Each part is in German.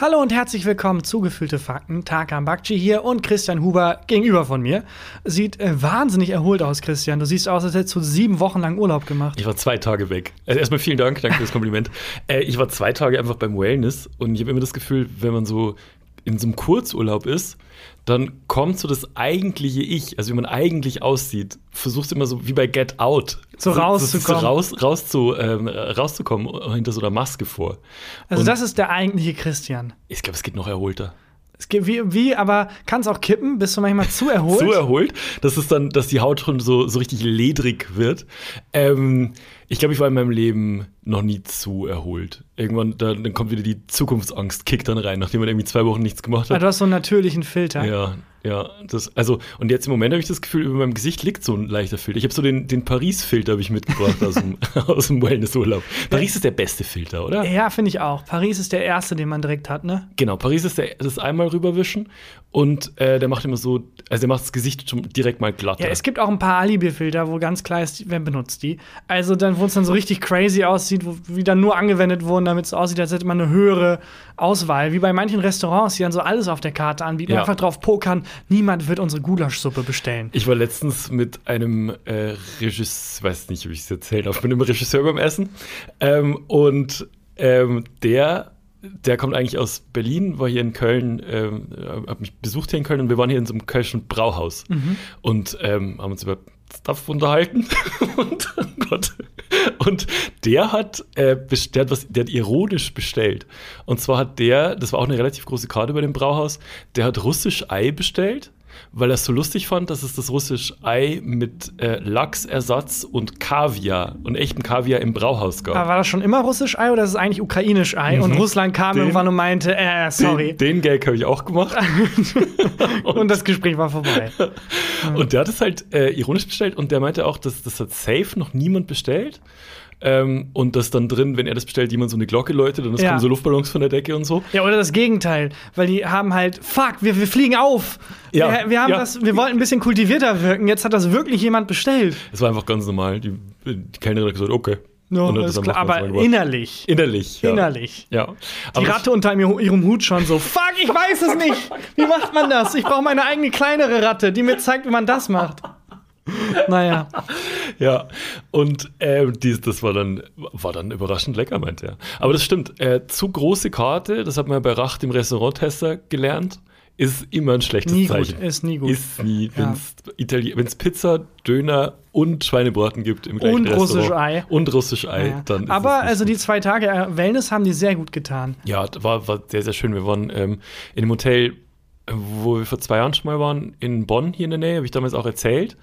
Hallo und herzlich willkommen zu Gefühlte Fakten. Tarkan Bakci hier und Christian Huber gegenüber von mir. Sieht äh, wahnsinnig erholt aus, Christian. Du siehst aus, als hättest du sieben Wochen lang Urlaub gemacht. Ich war zwei Tage weg. Also erstmal vielen Dank, danke für das Kompliment. äh, ich war zwei Tage einfach beim Wellness und ich habe immer das Gefühl, wenn man so in so einem Kurzurlaub ist, dann kommt so das eigentliche Ich, also wie man eigentlich aussieht, versuchst immer so wie bei Get Out, so rauszukommen, so raus, raus zu, ähm, rauszukommen hinter so einer Maske vor. Also Und das ist der eigentliche Christian. Ich glaube, es geht noch erholter. Es geht wie, wie aber kann es auch kippen? Bist du manchmal zu erholt? zu erholt, dass es dann, dass die Haut schon so, so richtig ledrig wird. Ähm, ich glaube, ich war in meinem Leben noch nie zu erholt. Irgendwann, dann, dann kommt wieder die Zukunftsangst, kickt dann rein, nachdem man irgendwie zwei Wochen nichts gemacht hat. Ah, du hast so einen natürlichen Filter. Ja, ja. Das, also, und jetzt im Moment habe ich das Gefühl, über meinem Gesicht liegt so ein leichter Filter. Ich habe so den, den Paris-Filter ich mitgebracht aus dem, aus dem Wellnessurlaub. Paris ist der beste Filter, oder? Ja, finde ich auch. Paris ist der erste, den man direkt hat, ne? Genau, Paris ist der, das einmal rüberwischen und äh, der macht immer so, also der macht das Gesicht schon direkt mal glatt. Ja, es gibt auch ein paar Alibi-Filter, wo ganz klar ist, wer benutzt die. Also dann, wo es dann so richtig crazy aussieht, wo, wie dann nur angewendet wurden, damit es aussieht, als hätte man eine höhere Auswahl. Wie bei manchen Restaurants, die dann so alles auf der Karte anbieten, ja. einfach drauf pokern, niemand wird unsere Gulaschsuppe bestellen. Ich war letztens mit einem äh, Regisseur, weiß nicht, ob ich es erzählt habe, mit einem Regisseur beim Essen ähm, und ähm, der der kommt eigentlich aus Berlin, war hier in Köln, ähm, hat mich besucht hier in Köln und wir waren hier in so einem kölschen Brauhaus mhm. und ähm, haben uns über Stuff unterhalten. und, oh Gott. Und der hat, äh, der hat was, der hat ironisch bestellt. Und zwar hat der, das war auch eine relativ große Karte bei dem Brauhaus, der hat russisch Ei bestellt weil er es so lustig fand, dass es das russische Ei mit äh, Lachsersatz und Kaviar und echtem Kaviar im Brauhaus gab. Aber war das schon immer russisch Ei oder ist es eigentlich ukrainisch Ei? Mhm. Und Russland kam den, irgendwann und meinte, äh, sorry. Den, den Gag habe ich auch gemacht. und, und, das Gespräch war vorbei. und der hat es halt äh, ironisch bestellt und der meinte auch, dass das hat safe noch niemand bestellt. Ähm, und dass dann drin, wenn er das bestellt, jemand so eine Glocke läutet und es ja. kommen so Luftballons von der Decke und so. Ja, oder das Gegenteil, weil die haben halt, fuck, wir, wir fliegen auf. Ja. Wir, wir haben ja. das, wir wollten ein bisschen kultivierter wirken, jetzt hat das wirklich jemand bestellt. Es war einfach ganz normal. Die, die Kellnerin hat gesagt, okay. No, klar, aber innerlich. Innerlich. Ja. Innerlich. Ja. Die Ratte unter ihrem Hut schon so, fuck, ich weiß es nicht. Wie macht man das? Ich brauche meine eigene kleinere Ratte, die mir zeigt, wie man das macht. naja. Ja, und äh, dies, das war dann, war dann überraschend lecker, meint er. Aber das stimmt, äh, zu große Karte, das hat man bei Racht im Restauranttester gelernt, ist immer ein schlechtes nie Zeichen. Gut, ist nie gut. Ist nie, wenn es Pizza, Döner und Schweinebraten gibt im gleichen Und russisch Ei. Und russisch Ei, ja. dann Aber also gut. die zwei Tage äh, Wellness haben die sehr gut getan. Ja, war, war sehr, sehr schön. Wir waren ähm, in einem Hotel wo wir vor zwei Jahren schon mal waren, in Bonn hier in der Nähe, habe ich damals auch erzählt.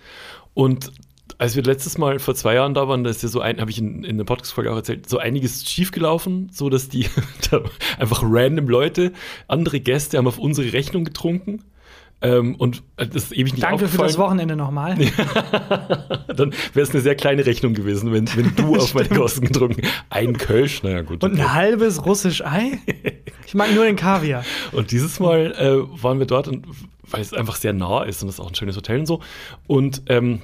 Und als wir letztes Mal vor zwei Jahren da waren, da ist ja so ein, habe ich in, in der Podcast-Folge auch erzählt, so einiges schiefgelaufen, so dass die da einfach random Leute, andere Gäste haben auf unsere Rechnung getrunken. Ähm, und das ist ewig nicht Danke für das Wochenende nochmal. Dann wäre es eine sehr kleine Rechnung gewesen, wenn, wenn du auf meine Kosten getrunken Ein Kölsch, naja gut. Und ein halbes russisch Ei? Ich mag nur den Kaviar. Und dieses Mal äh, waren wir dort, und, weil es einfach sehr nah ist und es ist auch ein schönes Hotel und so. Und ähm,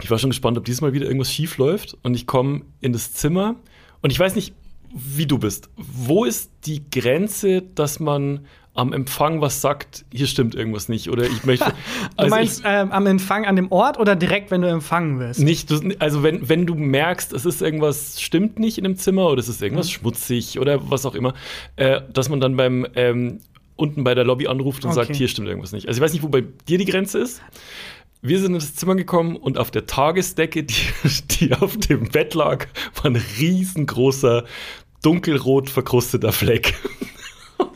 ich war schon gespannt, ob dieses Mal wieder irgendwas schief läuft. Und ich komme in das Zimmer und ich weiß nicht, wie du bist. Wo ist die Grenze, dass man am Empfang was sagt, hier stimmt irgendwas nicht oder ich möchte. Also du meinst ich, ähm, am Empfang an dem Ort oder direkt, wenn du empfangen wirst? Nicht, also wenn, wenn du merkst, es ist irgendwas stimmt nicht in dem Zimmer oder es ist irgendwas mhm. schmutzig oder was auch immer, äh, dass man dann beim ähm, unten bei der Lobby anruft und okay. sagt, hier stimmt irgendwas nicht. Also ich weiß nicht, wo bei dir die Grenze ist. Wir sind ins Zimmer gekommen und auf der Tagesdecke, die, die auf dem Bett lag, war ein riesengroßer, dunkelrot verkrusteter Fleck.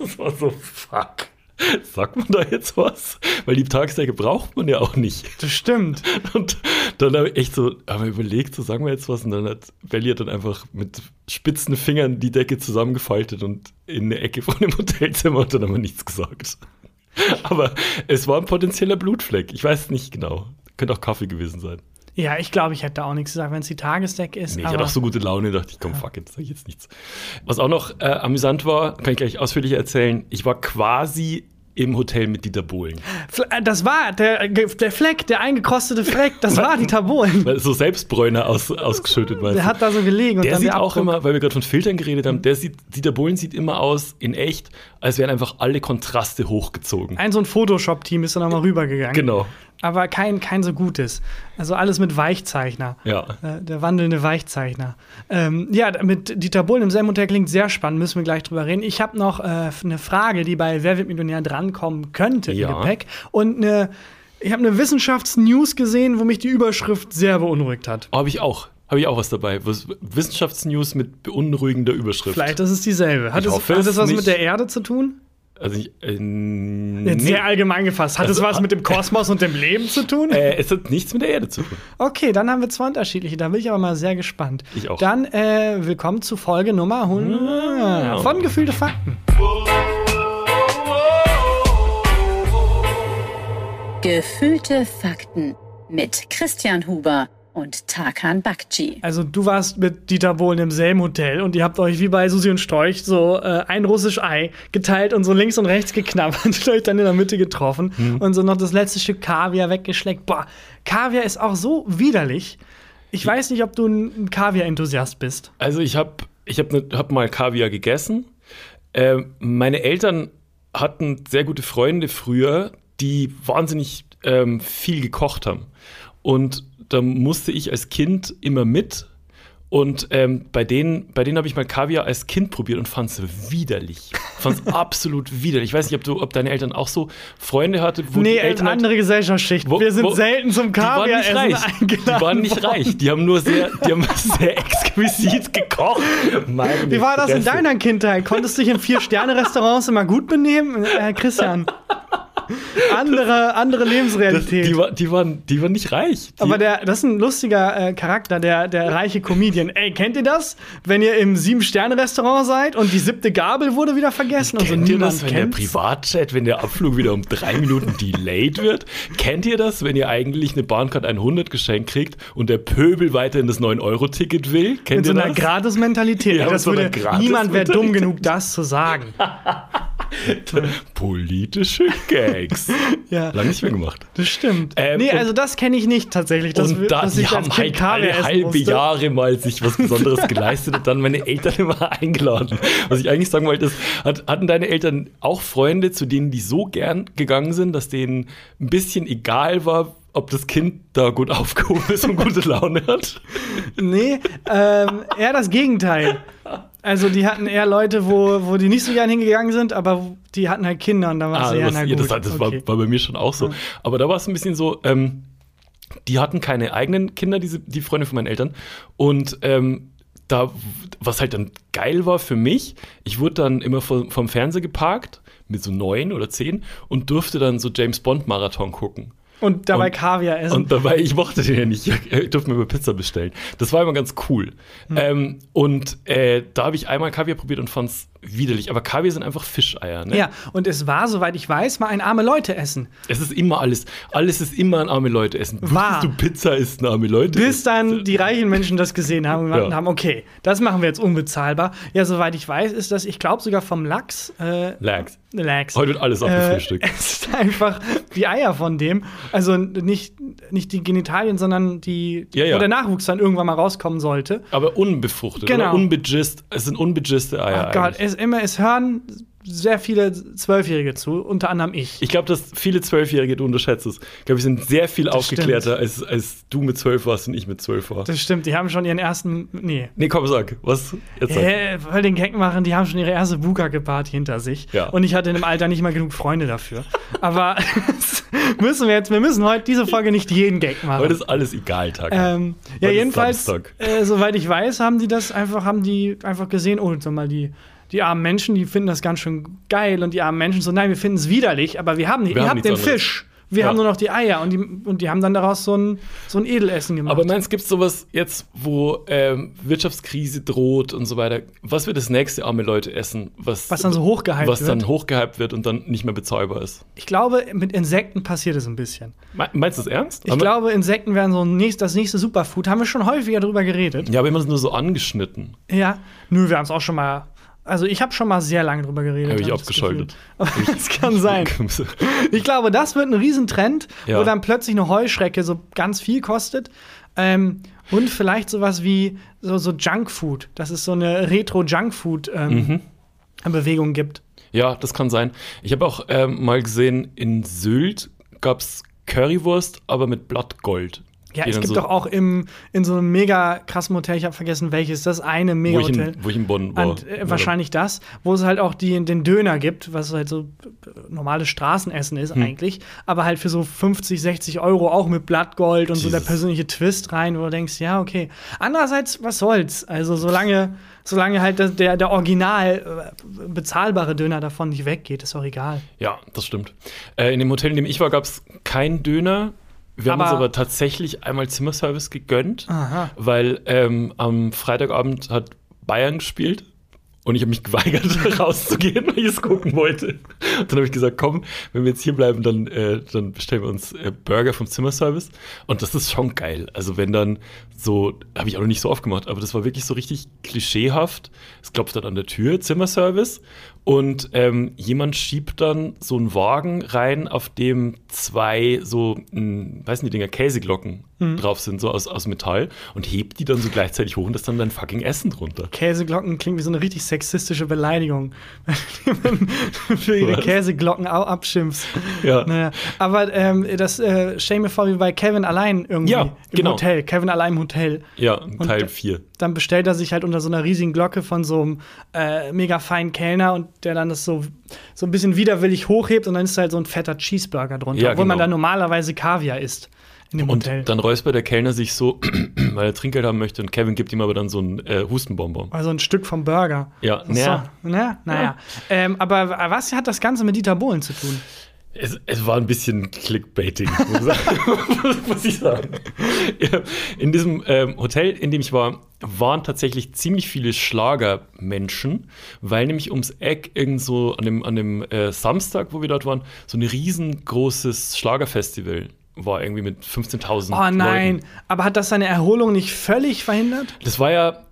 Das war so, fuck. Sagt man da jetzt was? Weil die Tagesdecke braucht man ja auch nicht. Das stimmt. Und dann habe ich echt so aber überlegt, so sagen wir jetzt was. Und dann hat Belly dann einfach mit spitzen Fingern die Decke zusammengefaltet und in eine Ecke von dem Hotelzimmer und dann haben wir nichts gesagt. Aber es war ein potenzieller Blutfleck. Ich weiß nicht genau. Könnte auch Kaffee gewesen sein. Ja, ich glaube, ich hätte auch nichts gesagt, wenn es die Tagesdecke ist. Nee, ich hatte auch so gute Laune, dachte ich, komm, fuck, jetzt sage ich jetzt nichts. Was auch noch äh, amüsant war, kann ich gleich ausführlicher erzählen. Ich war quasi im Hotel mit Dieter Bohlen. Äh, Das war der, der Fleck, der eingekrostete Fleck, das war Dieter Bohlen. Weil so Selbstbräuner aus, ausgeschüttet, weißt Der du. hat da so gelegen und Der sieht der auch immer, weil wir gerade von Filtern geredet haben, der sieht, Dieter Bohlen sieht immer aus, in echt, als wären einfach alle Kontraste hochgezogen. Ein so ein Photoshop-Team ist dann nochmal rübergegangen. Genau. Aber kein, kein so gutes. Also alles mit Weichzeichner. Ja. Äh, der wandelnde Weichzeichner. Ähm, ja, mit Dieter Bohlen im selben Hotel klingt sehr spannend, müssen wir gleich drüber reden. Ich habe noch äh, eine Frage, die bei Wer wird Millionär drankommen könnte Ja. im Gepäck. Und eine, ich habe eine Wissenschaftsnews gesehen, wo mich die Überschrift sehr beunruhigt hat. Habe ich auch. Habe ich auch was dabei. Wissenschaftsnews mit beunruhigender Überschrift. Vielleicht ist es dieselbe. Hat Ich es, hoffe hat es was nicht. mit der Erde zu tun? Also ich, äh, Jetzt nee. sehr allgemein gefasst. Hat Also, es was mit dem Kosmos und dem Leben zu tun? äh, es hat nichts mit der Erde zu tun. Okay, dann haben wir zwei unterschiedliche. Da bin ich aber mal sehr gespannt. Ich auch. Dann äh, willkommen zu Folge Nummer 100 von Gefühlte Fakten. Gefühlte Fakten mit Christian Huber und Tarkan Bakci. Also du warst mit Dieter Bohlen im selben Hotel und ihr habt euch wie bei Susi und Storch so äh, ein russisch Ei geteilt und so links und rechts geknabbert und euch dann in der Mitte getroffen Hm. und so noch das letzte Stück Kaviar weggeschleckt. Boah, Kaviar ist auch so widerlich. Ich weiß nicht, ob du ein Kaviar-Enthusiast bist. Also ich habe ich hab, ne, hab mal Kaviar gegessen. Ähm, meine Eltern hatten sehr gute Freunde früher, die wahnsinnig ähm, viel gekocht haben. Und da musste ich als Kind immer mit. Und ähm, bei denen, bei denen habe ich mal Kaviar als Kind probiert und fand es widerlich. Fand es absolut widerlich. Ich weiß nicht, ob, du, ob deine Eltern auch so Freunde hatten, wo nee, die eine Eltern halt- andere Gesellschaftsschicht. Wo- Wir sind wo- selten zum die waren nicht reich. eingeladen Die waren nicht worden. reich. Die haben nur sehr, die haben sehr exquisit gekocht. Meine Wie war das in deiner Kindheit? Konntest du dich in Vier-Sterne-Restaurants immer gut benehmen? Äh, Christian. Andere, andere Das, Lebensrealität. die, war, die, waren, die waren nicht reich. Die, Aber der, das ist ein lustiger äh, Charakter, der, der reiche Comedian. Ey, kennt ihr das? Wenn ihr im Sieben-Sterne-Restaurant seid und die siebte Gabel wurde wieder vergessen und so Kennt ihr das, wenn der kennt's? Privatjet, wenn der Abflug wieder um drei Minuten delayed wird? Kennt ihr das, wenn ihr eigentlich eine Bahncard 100 geschenkt kriegt und der Pöbel weiterhin das 9-Euro-Ticket will? Kennt Mit so ihr einer das? Gratis-Mentalität. Ja, das so einer würde, niemand wäre dumm genug, das zu sagen. Politische Gags. Ja. Lang nicht mehr gemacht. Das stimmt. Ähm, nee, also das kenne ich nicht tatsächlich. Das, und da, dass die haben halt alle halbe. Jahre mal sich was Besonderes geleistet und dann meine Eltern immer eingeladen. Was ich eigentlich sagen wollte, ist, hat, hatten deine Eltern auch Freunde, zu denen die so gern gegangen sind, dass denen ein bisschen egal war, ob das Kind da gut aufgehoben ist und gute Laune hat? Nee, ähm, eher das Gegenteil. Also die hatten eher Leute, wo, wo die nicht so gern hingegangen sind, aber die hatten halt Kinder und da war es Ah, eher, das, ja, gut. das, das okay. war, war bei mir schon auch so. Aber da war es ein bisschen so, ähm, die hatten keine eigenen Kinder, diese, die Freunde von meinen Eltern. Und ähm, da, was halt dann geil war für mich, ich wurde dann immer vom, vom Fernseher geparkt mit so neun oder zehn und durfte dann so James Bond Marathon gucken. Und dabei Und- Kaviar essen. Und dabei, ich mochte den ja nicht. Ich durfte mir immer Pizza bestellen. Das war immer ganz cool. Ähm, und äh, da habe ich einmal Kaviar probiert und fand es widerlich. Aber Kaviar sind einfach Fischeier. Ne? ja, und es war, soweit ich weiß, mal ein arme Leute essen. Es ist immer alles. Alles ist immer ein arme Leute essen. Wahr. Wusstest du, Pizza ist ein arme Leute Bis dann die reichen Menschen das gesehen haben und Ja. haben, okay, das machen wir jetzt unbezahlbar. Ja, soweit ich weiß, ist das, ich glaube sogar vom Lachs. Äh, Lachs. Lachs. Heute wird alles Äh, abgefrühstückt. es ist einfach die Eier von dem. Also nicht, nicht die Genitalien, sondern die, Ja, ja. wo der Nachwuchs dann irgendwann mal rauskommen sollte. Aber unbefruchtet. Genau. Oder unbegist. Es sind unbegisste Eier. Oh Gott, es, immer, es hören sehr viele Zwölfjährige zu, unter anderem ich. ich glaube, dass viele Zwölfjährige, du unterschätzt es. Ich glaube, wir sind sehr viel aufgeklärter, als, als du mit zwölf warst und ich mit zwölf war. Das stimmt, die haben schon ihren ersten. Nee. Nee, komm, sag. Was? Jetzt sag. Hä, weil den Gag machen, die haben schon ihre erste Bukake-Party hinter sich. Ja. Und ich hatte in dem Alter nicht mal genug Freunde dafür. Aber das müssen wir jetzt, wir müssen heute diese Folge nicht jeden Gag machen. Heute ist alles egal, Tag. Ähm, ja, jedenfalls, äh, soweit ich weiß, haben die das einfach, haben die einfach gesehen, oh, sag mal, die, die armen Menschen, die finden das ganz schön geil und die armen Menschen so, nein, wir finden es widerlich, aber wir haben, Wir ihr haben habt den anderes. Fisch. Wir Ja. haben nur noch die Eier und die, und die haben dann daraus so ein, so ein Edelessen gemacht. Aber meinst gibt es sowas jetzt, wo ähm, Wirtschaftskrise droht und so weiter? Was wird das nächste arme Leute essen? Was, Was dann so hochgehypt Was dann wird? hochgehypt wird und dann nicht mehr bezahlbar ist. ich glaube, mit Insekten passiert es ein bisschen. Me- Meinst du das ernst? Ich Aber- glaube, Insekten wären so nächst, das nächste Superfood. Haben wir schon häufiger drüber geredet. Ja, aber immer nur so angeschnitten. Ja. Nö, wir haben es auch schon mal Also ich habe schon mal sehr lange drüber geredet. Habe ich hab abgeschaltet. Das kann sein. Ich glaube, das wird ein Riesentrend, Ja. wo dann plötzlich eine Heuschrecke so ganz viel kostet. Ähm, und vielleicht sowas wie so, so Junkfood, dass es so eine Retro-Junkfood-Bewegung gibt. Ja, das kann sein. Ich habe auch ähm, mal gesehen, in Sylt gab es Currywurst, aber mit Blattgold. Ja, es gibt so, doch auch im, in so einem mega krassen Hotel, ich habe vergessen welches, das eine wo mega Hotel. in, wo ich in Bonn war. Und, äh, wahrscheinlich das, wo es halt auch die, den Döner gibt, was halt so äh, normales Straßenessen Hm. ist eigentlich, aber halt für so 50, 60 Euro auch mit Blattgold und so der Jesus. persönliche Twist rein, wo du denkst, ja, okay. Andererseits, was soll's? Also solange, solange halt der, der original äh, bezahlbare Döner davon nicht weggeht, ist auch egal. Ja, das stimmt. Äh, in dem Hotel, in dem ich war, gab es keinen Döner. Wir haben uns Aber- aber tatsächlich einmal Zimmerservice gegönnt, Aha. weil ähm, am Freitagabend hat Bayern gespielt und ich habe mich geweigert, rauszugehen, weil ich es gucken wollte. Und dann habe ich gesagt, komm, wenn wir jetzt hier bleiben, dann, äh, dann bestellen wir uns äh, Burger vom Zimmerservice. Und das ist schon geil. Also wenn dann so, habe ich auch noch nicht so oft gemacht, aber das war wirklich so richtig klischeehaft. Es klopft dann an der Tür, Zimmerservice. Und ähm, jemand schiebt dann so einen Wagen rein, auf dem zwei so, mh, weiß nicht, Dinger, Käseglocken drauf sind, so aus, aus Metall, und hebt die dann so gleichzeitig hoch und das ist dann dein fucking Essen drunter. Käseglocken klingt wie so eine richtig sexistische Beleidigung. Wenn du für ihre Was? Käseglocken au- abschimpfst. Ja. Naja, aber ähm, das äh, mir vor, wie bei Kevin allein irgendwie Ja, im genau. Hotel. Kevin allein im Hotel. Ja, Teil da- 4. Dann bestellt er sich halt unter so einer riesigen Glocke von so einem äh, mega feinen Kellner und der dann das so, so ein bisschen widerwillig hochhebt und dann ist da halt so ein fetter Cheeseburger drunter, Ja, obwohl man genau. da normalerweise Kaviar isst in dem Und Hotel. dann räuspert der Kellner sich so, weil er Trinkgeld haben möchte und Kevin gibt ihm aber dann so ein äh, Hustenbonbon. Also ein Stück vom Burger. Ja, So, naja. na, naja. Ähm, aber was hat das Ganze mit Dieter Bohlen zu tun? Es, es war ein bisschen Clickbaiting, muss ich sagen. muss ich sagen. Ja, in diesem ähm, Hotel, in dem ich war, waren tatsächlich ziemlich viele Schlagermenschen, weil nämlich ums Eck irgend so an dem, an dem äh, Samstag, wo wir dort waren, so ein riesengroßes Schlagerfestival war irgendwie mit 15.000 Oh nein, Leuten. aber hat das seine Erholung nicht völlig verhindert? Das war ja,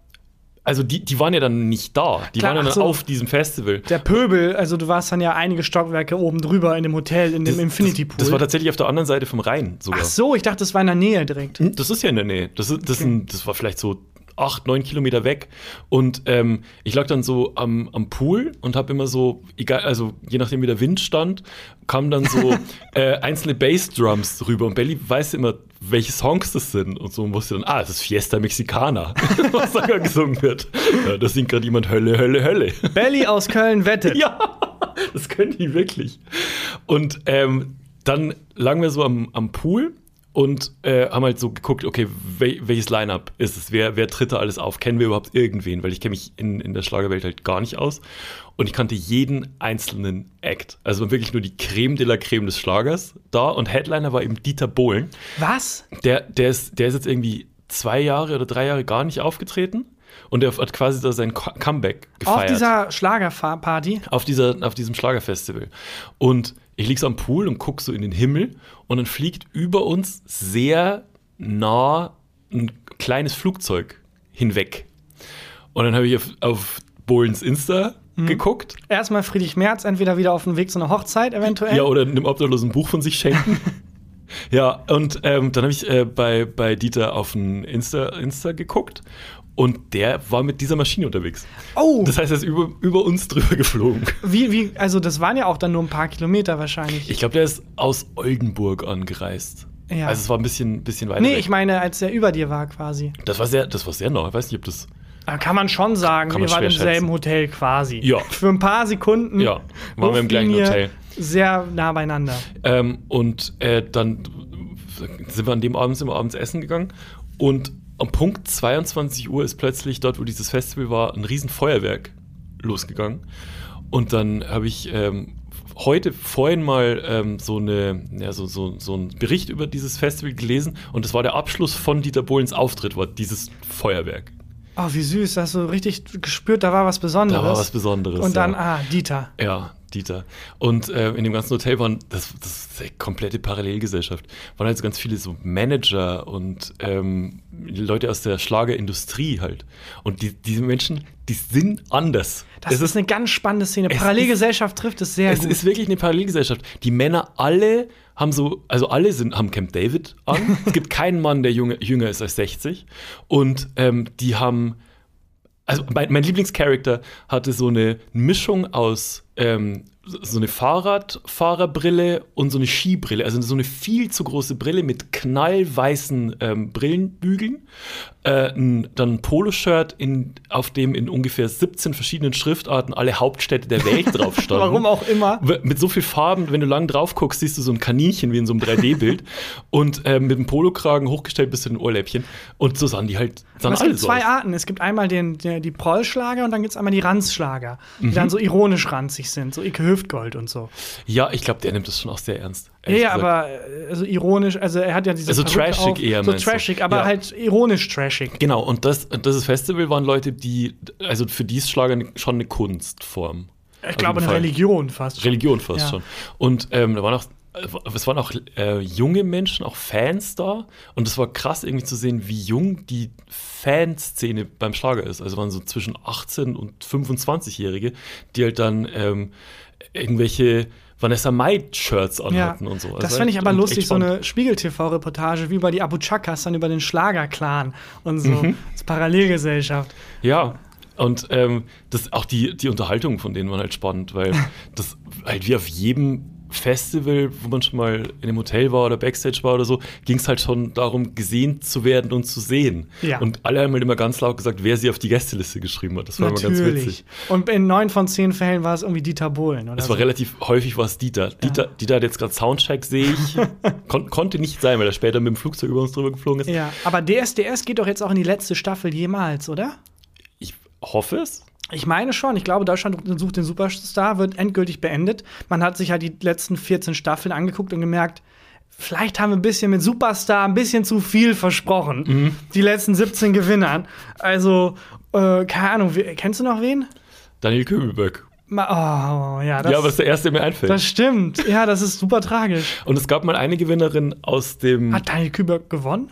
also die, die waren ja dann nicht da. Die Klar, waren ja dann so. auf diesem Festival. Der Pöbel, also du warst dann ja einige Stockwerke oben drüber in dem Hotel, in dem Infinity Pool. Das, das war tatsächlich auf der anderen Seite vom Rhein sogar. Ach so, ich dachte, das war in der Nähe direkt. Das ist ja in der Nähe. Das, ist, das, sind, das war vielleicht so acht, neun Kilometer weg. Und ähm, ich lag dann so am, am Pool und habe immer so, egal, also je nachdem wie der Wind stand, kamen dann so äh, einzelne Bassdrums rüber. Und Belly weiß immer, welche Songs das sind. Und so wusste dann, ah, das ist Fiesta Mexicana, was da gesungen wird. Ja, da singt gerade jemand Hölle, Hölle, Hölle. Belly aus Köln wettet. Ja, das können die wirklich. Und ähm, dann lagen wir so am, am Pool und äh, haben halt so geguckt, okay, wel welches Line-Up ist es? Wer, wer tritt da alles auf? Kennen wir überhaupt irgendwen? Weil ich kenne mich in, in der Schlagerwelt halt gar nicht aus. Und ich kannte jeden einzelnen Act. Also wirklich nur die Creme de la Creme des Schlagers da. Und Headliner war eben Dieter Bohlen. Was? Der, der, ist, der ist jetzt irgendwie zwei Jahre oder drei Jahre gar nicht aufgetreten. Und der hat quasi da sein Co- Comeback gefeiert Auf dieser Schlagerparty? auf, dieser, auf diesem Schlagerfestival. Und ich lieg so am Pool und guck so in den Himmel und dann fliegt über uns sehr nah ein kleines Flugzeug hinweg. Und dann habe ich auf, auf Bohlens Insta Mhm. geguckt. Erstmal Friedrich Merz, entweder wieder auf dem Weg zu einer Hochzeit eventuell. Ja, oder einem Obdachlosen Buch von sich schenken. ja, und ähm, dann habe ich äh, bei, bei Dieter auf ein Insta, Insta geguckt und der war mit dieser Maschine unterwegs. Oh, Das heißt, er ist über, über uns drüber geflogen. wie, wie, also das waren ja auch dann nur ein paar Kilometer wahrscheinlich. Ich glaube, der ist aus Oldenburg angereist. Ja. Also es war ein bisschen, bisschen weiter nee, weg. ich meine, als er über dir war quasi. das war sehr, das war sehr nah. Ich weiß nicht, ob das. Da kann man schon sagen, Kann wir man waren im schwer selben schätzen. Hotel quasi. Ja. Für ein paar Sekunden. Ja, waren wir im gleichen Hotel. Sehr nah beieinander. Ähm, und äh, dann sind wir an dem Abend sind wir abends essen gegangen und am Punkt 22 Uhr ist plötzlich dort, wo dieses Festival war, ein riesen Feuerwerk losgegangen. Und dann habe ich ähm, heute vorhin mal ähm, so, eine, ja, so, so, so einen Bericht über dieses Festival gelesen und das war der Abschluss von Dieter Bohlens Auftritt, war dieses Feuerwerk. Oh, wie süß, da hast du richtig gespürt, da war was Besonderes. Da war was Besonderes. Und dann, ja. ah, Dieter. Ja, Dieter. Und äh, in dem ganzen Hotel waren, das, das ist eine komplette Parallelgesellschaft, waren halt so ganz viele so Manager und ähm, Leute aus der Schlagerindustrie halt. Und die, diese Menschen, die sind anders. Das Es ist eine ganz spannende Szene. es Parallelgesellschaft trifft es sehr es gut. ist wirklich eine Parallelgesellschaft. Die Männer alle haben so, also alle sind, haben Camp David an. es gibt keinen Mann, der junge, jünger ist als 60. Und ähm, die haben, also mein, mein Lieblingscharakter hatte so eine Mischung aus ähm, so eine Fahrradfahrerbrille und so eine Skibrille. Also so eine viel zu große Brille mit knallweißen ähm, Brillenbügeln. Äh, ein, dann ein Poloshirt, in, auf dem in ungefähr 17 verschiedenen Schriftarten alle Hauptstädte der Welt drauf standen. Warum auch immer. Mit so viel Farben, wenn du lang drauf guckst, siehst du so ein Kaninchen wie in so einem 3D-Bild. und ähm, mit dem Polokragen hochgestellt bis zu den Ohrläppchen. Und so sahen die halt sahen Aber es alle gibt so zwei aus. Arten. Es gibt einmal den, der, die Prollschlager und dann gibt es einmal die Ranzschlager, die Mhm. dann so ironisch ranzig sind, so Ike Hüftgold und so. Ja, ich glaube, der nimmt das schon auch sehr ernst. Ja, ja, aber äh, also ironisch, also er hat ja diese Also trashig auf, eher, So meinst du? trashig, aber Ja. halt ironisch trashig. Genau, und das, das Festival waren Leute, die, also für die ist Schlager schon eine Kunstform. Ich glaube, eine Fall. Religion fast. schon. Religion fast Ja. schon. Und ähm, da waren auch, es waren auch äh, junge Menschen, auch Fans da. Und es war krass irgendwie zu sehen, wie jung die Fanszene beim Schlager ist. Also waren so zwischen 18 und 25-Jährige, die halt dann ähm, irgendwelche Vanessa Mai-Shirts Ja, anhatten und so. Also das fände ich aber lustig, so eine Spiegel-TV-Reportage wie über die Abu Chakas, dann über den Schlager-Clan und so. Mhm. Das Parallelgesellschaft. Ja, und ähm, das, auch die, die Unterhaltung von denen waren halt spannend, weil das halt wie auf jedem Festival, wo man schon mal in einem Hotel war oder Backstage war oder so, ging es halt schon darum, gesehen zu werden und zu sehen. Ja. Und alle haben halt immer ganz laut gesagt, wer sie auf die Gästeliste geschrieben hat. Das war immer ganz Natürlich. witzig. Und in neun von zehn Fällen war es irgendwie Dieter Bohlen, oder? Es war so. relativ häufig war es Dieter. Dieter. Dieter hat jetzt gerade Soundcheck, sehe ich. Kon konnte nicht sein, weil er später mit dem Flugzeug über uns drüber geflogen ist. Ja, aber DSDS geht doch jetzt auch in die letzte Staffel jemals, oder? Ich hoffe es. Ich meine schon. Ich glaube, Deutschland sucht den Superstar wird endgültig beendet. Man hat sich halt die letzten 14 Staffeln angeguckt und gemerkt, vielleicht haben wir ein bisschen mit Superstar ein bisschen zu viel versprochen. Mhm. Die letzten 17 Gewinnern. Also, äh, keine Ahnung, kennst du noch wen? Daniel Köbelböck. Ma oh, ja, das, ja, aber das ist der erste, der mir einfällt. das stimmt. Ja, das ist super tragisch. Und es gab mal eine Gewinnerin aus dem. Hat Daniel Küber gewonnen?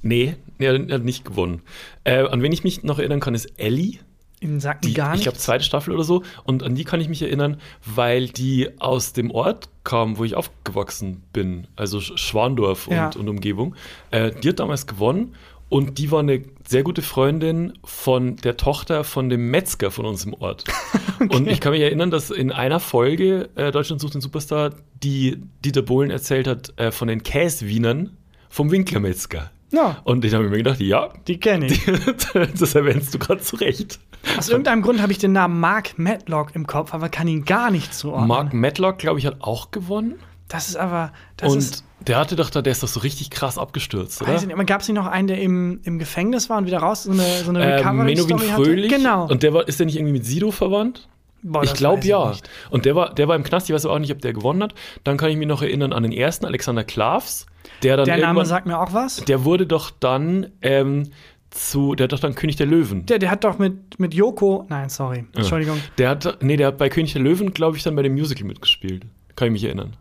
Nee, nee, er hat nicht gewonnen. Äh, an wen ich mich noch erinnern kann, ist Ellie. Ihnen sagt die, Die, gar ich nicht. glaube, zweite Staffel oder so. Und an die kann ich mich erinnern, weil die aus dem Ort kam, wo ich aufgewachsen bin. Also Sch- Schwandorf und, Ja. und Umgebung. Äh, die hat damals gewonnen. Und die war eine sehr gute Freundin von der Tochter von dem Metzger von uns im Ort. Und ich kann mich erinnern, dass in einer Folge äh, Deutschland sucht den Superstar, die Dieter Bohlen erzählt hat äh, von den Käswienern vom Winklermetzger. Ja, Und ich habe mir gedacht, ja, die kenne ich. das erwähnst du gerade zurecht. Aus irgendeinem Grund habe ich den Namen Mark Matlock im Kopf, aber kann ihn gar nicht zuordnen. Mark Matlock, glaube ich, hat auch gewonnen. Das ist aber, das und ist, der hatte doch da, der ist doch so richtig krass abgestürzt, oder? gab es nicht noch einen, der im, im Gefängnis war und wieder raus, so eine, so eine Äh, Recovery-Story Menowin hatte? Fröhlich. Genau. Und der war, ist der nicht irgendwie mit Sido verwandt? Boah, ich glaube ja. nicht. Und der war, der war im Knast, ich weiß aber auch nicht, ob der gewonnen hat. Dann kann ich mich noch erinnern an den ersten, Alexander Klavs, der dann Der Name sagt mir auch was. der wurde doch dann ähm, zu, der hat doch dann König der Löwen. Der, der hat doch mit, mit Joko, nein, sorry, Entschuldigung. Der hat, nee, der hat bei König der Löwen, glaube ich, dann bei dem Musical mitgespielt. Kann ich mich erinnern.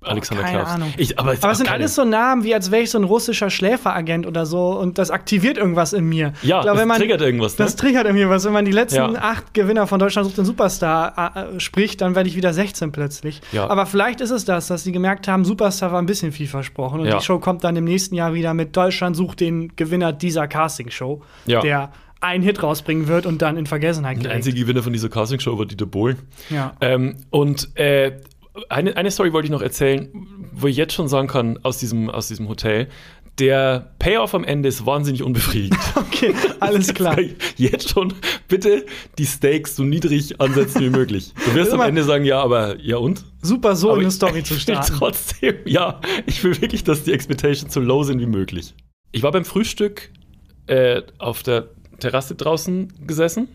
Alexander keine Klavs. Ahnung. Ich, aber Aber es sind keine- alles so Namen, wie als wäre ich so ein russischer Schläferagent oder so und das aktiviert irgendwas in mir. Ja, Ich glaube, das wenn man, triggert irgendwas, ne? Das triggert irgendwie was. Wenn man die letzten Ja. acht Gewinner von Deutschland sucht den Superstar äh, spricht, dann werde ich wieder 16 plötzlich. Ja. Aber vielleicht ist es das, dass sie gemerkt haben, Superstar war ein bisschen viel versprochen und Ja. die Show kommt dann im nächsten Jahr wieder mit Deutschland sucht den Gewinner dieser Castingshow, Ja. der einen Hit rausbringen wird und dann in Vergessenheit Der gerät. einzige Gewinner von dieser Castingshow war Dieter Bohlen. Ja. Ähm, und äh, eine, eine Story wollte ich noch erzählen, wo ich jetzt schon sagen kann, aus diesem, aus diesem Hotel. Der Payoff am Ende ist wahnsinnig unbefriedigend. Okay, alles klar. Jetzt schon bitte die Stakes so niedrig ansetzen wie möglich. Du wirst am Ende sagen, ja, aber ja und? Super, so Aber eine Story zu ich will starten. Trotzdem, ja, ich will wirklich, dass die Expectations so low sind wie möglich. Ich war beim Frühstück äh, auf der Terrasse draußen gesessen.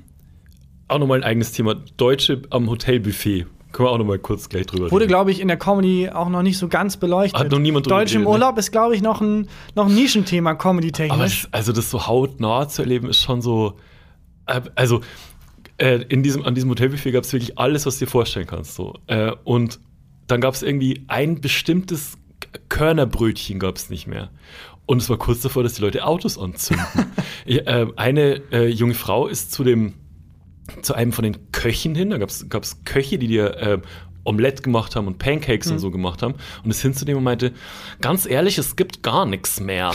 Auch nochmal ein eigenes Thema. Deutsche am Hotelbuffet. Können wir auch nochmal kurz gleich drüber Wurde, glaube ich, in der Comedy auch noch nicht so ganz beleuchtet. Hat noch niemand drüber Deutsch im ne? Urlaub ist, glaube ich, noch ein, noch ein Nischenthema, comedy-technisch. also das so hautnah zu erleben, ist schon so. Also äh, in diesem, an diesem Hotelbuffet gab es wirklich alles, was du dir vorstellen kannst. So. Äh, und dann gab es irgendwie ein bestimmtes Körnerbrötchen gab es nicht mehr. Und es war kurz davor, dass die Leute Autos anzünden. äh, eine äh, junge Frau ist zu dem zu einem von den Köchen hin. Da gab es Köche, die dir äh, Omelette gemacht haben und Pancakes mhm. und so gemacht haben. Und ist hin zu dem und meinte, ganz ehrlich, es gibt gar nichts mehr.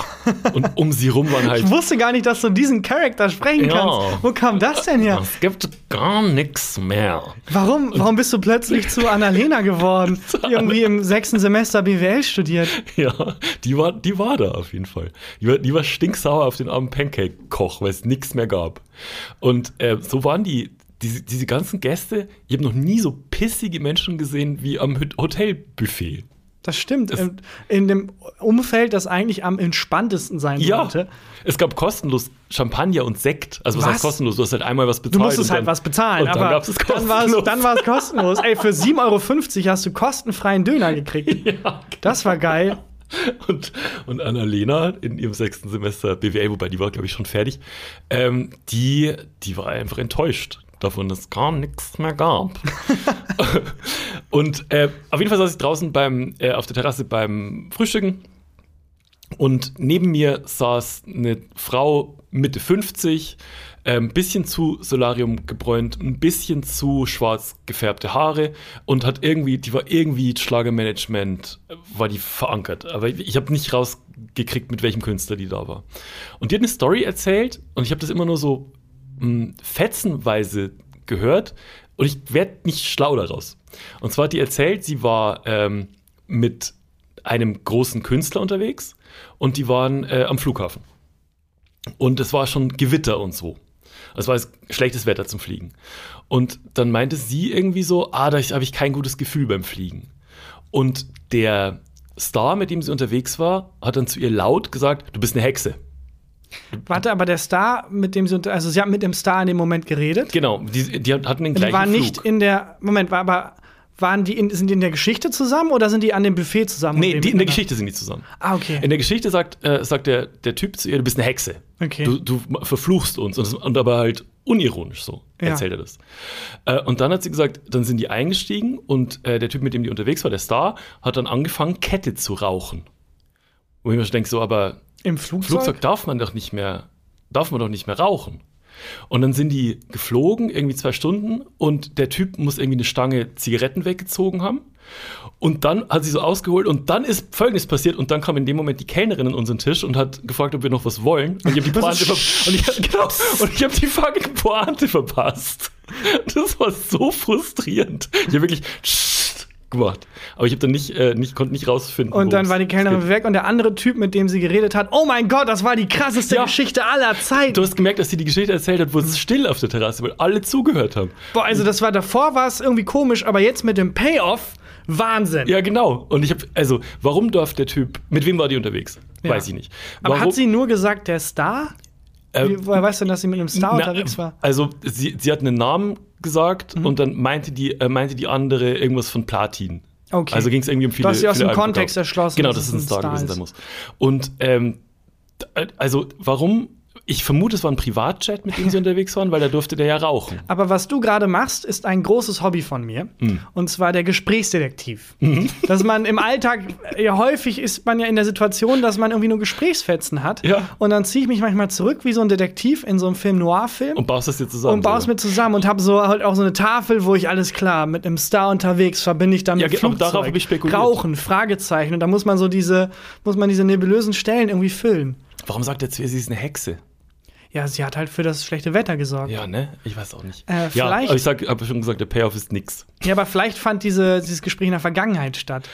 Und um sie rum waren halt. Ich wusste gar nicht, dass du diesen Charakter sprechen ja. kannst. Wo kam das denn her? Es gibt gar nichts mehr. Warum, warum bist du plötzlich zu Annalena geworden? Irgendwie im sechsten Semester BWL studiert. Ja, die war, die war da auf jeden Fall. Die war, die war stinksauer auf den armen Pancake-Koch, weil es nichts mehr gab. Und äh, so waren die diese, diese ganzen Gäste, ich habe noch nie so pissige Menschen gesehen wie am Hotelbuffet. Das stimmt. Es, in, in, dem Umfeld, das eigentlich am entspanntesten sein ja, sollte. Es gab kostenlos Champagner und Sekt. Also was, was heißt kostenlos? Du hast halt einmal was bezahlt. Du musstest halt was bezahlen. Und dann gab es kostenlos. Dann war es kostenlos. Ey, für 7,50 Euro hast du kostenfreien Döner gekriegt. ja, genau. Das war geil. Und, und Annalena in ihrem sechsten Semester BWL, wobei die war, glaube ich, schon fertig, ähm, die, die war einfach enttäuscht davon es gar nichts mehr gab. und äh, auf jeden Fall saß ich draußen beim, äh, auf der Terrasse beim Frühstücken und neben mir saß eine Frau Mitte 50, ein ähm, bisschen zu Solarium gebräunt, ein bisschen zu schwarz gefärbte Haare und hat irgendwie, die war irgendwie Schlagermanagement, war die verankert. Aber ich, ich habe nicht rausgekriegt, mit welchem Künstler die da war. Und die hat eine Story erzählt und ich habe das immer nur so mh, fetzenweise gehört und ich werde nicht schlau daraus. Und zwar hat die erzählt, sie war ähm, mit einem großen Künstler unterwegs und die waren äh, am Flughafen. Und es war schon Gewitter und so. Es war schlechtes Wetter zum Fliegen. Und dann meinte sie irgendwie so, ah, da habe ich kein gutes Gefühl beim Fliegen. Und der Star, mit dem sie unterwegs war, hat dann zu ihr laut gesagt, du bist eine Hexe. Warte, aber der Star, mit dem sie unter, also sie haben mit dem Star in dem Moment geredet. Genau, die, die hatten den gleichen Die waren nicht in der, Moment, war aber waren die in, sind die in der Geschichte zusammen oder sind die an dem Buffet zusammen? Nee, die, in der Geschichte sind die zusammen. Ah, okay. In der Geschichte sagt, äh, sagt der, der Typ zu ihr, du bist eine Hexe. Okay. Du, du verfluchst uns. Und, und, aber halt unironisch so ja. erzählt er das. Äh, und dann hat sie gesagt, dann sind die eingestiegen und äh, der Typ, mit dem die unterwegs war, der Star, hat dann angefangen, Kette zu rauchen. Wo ich mir denke, so, aber im Flugzeug? Flugzeug darf man doch nicht mehr darf man doch nicht mehr rauchen. Und dann sind die geflogen, irgendwie zwei Stunden, und der Typ muss irgendwie eine Stange Zigaretten weggezogen haben. Und dann hat sie so ausgeholt und dann ist Folgendes passiert und dann kam in dem Moment die Kellnerin an unseren Tisch und hat gefragt, ob wir noch was wollen. Und ich habe die Pointe und ich, genau, und ich habe die fucking Pointe verpasst. Das war so frustrierend. Ich habe wirklich gemacht. Aber ich habe dann nicht, äh, nicht, konnte nicht rausfinden. Und dann war die Kellnerin weg und der andere Typ, mit dem sie geredet hat, oh mein Gott, das war die krasseste ja. Geschichte aller Zeiten. Du hast gemerkt, dass sie die Geschichte erzählt hat, wo es still auf der Terrasse, weil alle zugehört haben. Boah, also das war davor war es irgendwie komisch, aber jetzt mit dem Payoff Wahnsinn. Ja, genau. Und ich habe, also, warum darf der Typ, mit wem war die unterwegs? Ja. Weiß ich nicht. Warum, aber hat sie nur gesagt, der Star? Äh, Woher weißt du denn, dass sie mit einem Star na, unterwegs war? Also, sie, sie hat einen Namen gesagt mhm. und dann meinte die, äh, meinte die andere irgendwas von Platin. Okay. Also ging es irgendwie um viele. Du hast sie aus dem Kontext erschlossen. Genau, dass es ein Star, Star gewesen sein muss. Und ähm, also warum ich vermute, es war ein Privatjet, mit dem sie unterwegs waren, weil da durfte der ja rauchen. Aber was du gerade machst, ist ein großes Hobby von mir. Mhm. Und zwar der Gesprächsdetektiv. Mhm. Dass man im Alltag, ja häufig ist man ja in der Situation, dass man irgendwie nur Gesprächsfetzen hat. Ja. Und dann ziehe ich mich manchmal zurück wie so ein Detektiv in so einem Film Noir-Film. Und baust das dir zusammen. Und baust mir zusammen und habe so halt auch so eine Tafel, wo ich alles klar, mit einem Star unterwegs, verbinde ich damit ja, Flugzeug, darauf ich spekuliert. Rauchen, Fragezeichen. Und da muss man so diese, muss man diese nebulösen Stellen irgendwie füllen. Warum sagt er zu ihr, sie ist eine Hexe? Ja, sie hat halt für das schlechte Wetter gesorgt. Ja, ne? Ich weiß auch nicht. Äh, ja, aber ich habe schon gesagt, der Payoff ist nix. Ja, aber vielleicht fand diese, dieses Gespräch in der Vergangenheit statt.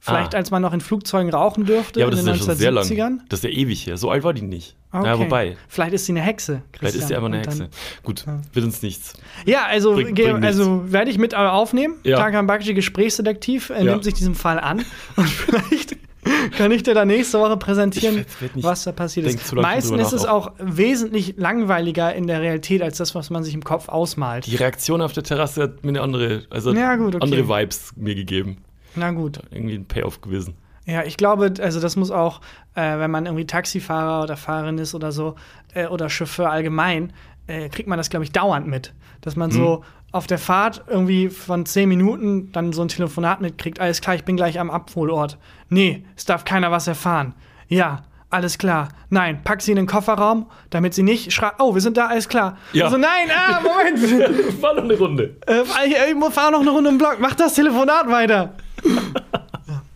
Vielleicht, ah. als man noch in Flugzeugen rauchen dürfte ja, aber in den ist ja 1970ern. Schon sehr lang. Das ist ja ewig her. So alt war die nicht. Okay. Ja, wobei. Vielleicht ist sie eine Hexe. Christian. Vielleicht ist sie einfach eine Hexe. Gut, ja. wird uns nichts. Ja, also, also werde ich mit äh, aufnehmen. Ja. Tarkan Bakci, Gesprächsdetektiv, er ja. nimmt sich diesem Fall an. Und vielleicht kann ich dir da nächste Woche präsentieren, was da passiert ist. Meistens ist es auch wesentlich langweiliger in der Realität als das, was man sich im Kopf ausmalt. Die Reaktion auf der Terrasse hat mir eine andere, also ja, gut, okay. andere Vibes mir gegeben. Na gut. Irgendwie ein Payoff gewesen. Ja, ich glaube, also das muss auch, äh, wenn man irgendwie Taxifahrer oder Fahrerin ist oder so, äh, oder Chauffeur allgemein, äh, kriegt man das, glaube ich, dauernd mit. Dass man so auf der Fahrt irgendwie von 10 Minuten dann so ein Telefonat mitkriegt. Alles klar, ich bin gleich am Abholort. Nee, es darf keiner was erfahren. Ja, alles klar. Nein, pack sie in den Kofferraum, damit sie nicht schreit. Oh, wir sind da, alles klar. Ja. Also nein, ah, Moment. War noch eine Runde. äh, ich, ich fahre noch eine Runde im Block. Mach das Telefonat weiter.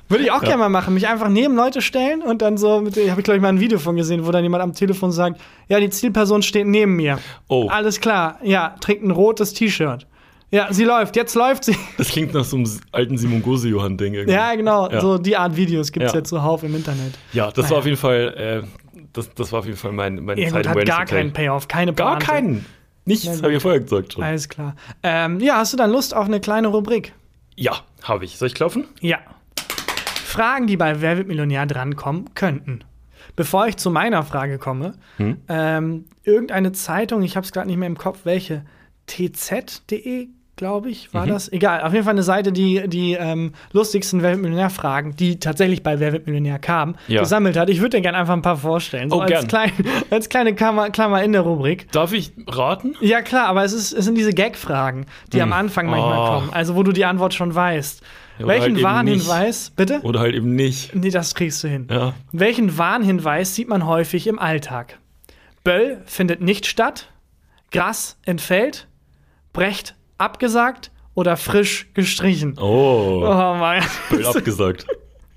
Würde ich auch gerne mal machen. Mich einfach neben Leute stellen und dann so, mit, habe ich glaube ich mal ein Video von gesehen, wo dann jemand am Telefon sagt, ja, die Zielperson steht neben mir. Oh. Alles klar. Ja, trägt ein rotes T-Shirt. Ja, sie läuft. Jetzt läuft sie. Das klingt nach so einem alten Simon Gose-Johann-Ding irgendwie. Ja, genau. Ja. So die Art Videos gibt es Ja. jetzt zuhauf im Internet. Ja, das Naja. war auf jeden Fall, äh, das, das war auf jeden Fall mein, mein Ja, gut, hat gar keinen Payoff, keine Gar Pointe. keinen. Nichts, habe ich ja vorher gesagt schon. Alles klar. Ähm, ja, hast du dann Lust auf eine kleine Rubrik? Ja, habe ich. Soll ich klopfen? Ja. Fragen, die bei Wer wird Millionär drankommen könnten. Bevor ich zu meiner Frage komme, ähm, irgendeine Zeitung, ich habe es gerade nicht mehr im Kopf, welche, tz.de, glaube ich, war das? Egal, auf jeden Fall eine Seite, die die ähm, lustigsten Wer wird Millionär-Fragen, die tatsächlich bei Wer wird Millionär kamen, Ja. gesammelt hat. Ich würde dir gerne einfach ein paar vorstellen. So Oh, als, gern. klein, als kleine Klammer, Klammer in der Rubrik. Darf ich raten? Ja, klar, aber es, ist, es sind diese Gag-Fragen, die am Anfang manchmal Oh. kommen. Also, wo du die Antwort schon weißt. Oder Welchen halt Warnhinweis, bitte? Oder halt eben nicht. Nee, das kriegst du hin. Ja. Welchen Warnhinweis sieht man häufig im Alltag? Böll findet nicht statt, Gras entfällt, Brecht abgesagt oder frisch gestrichen. Oh, Oh Mann, Bild abgesagt.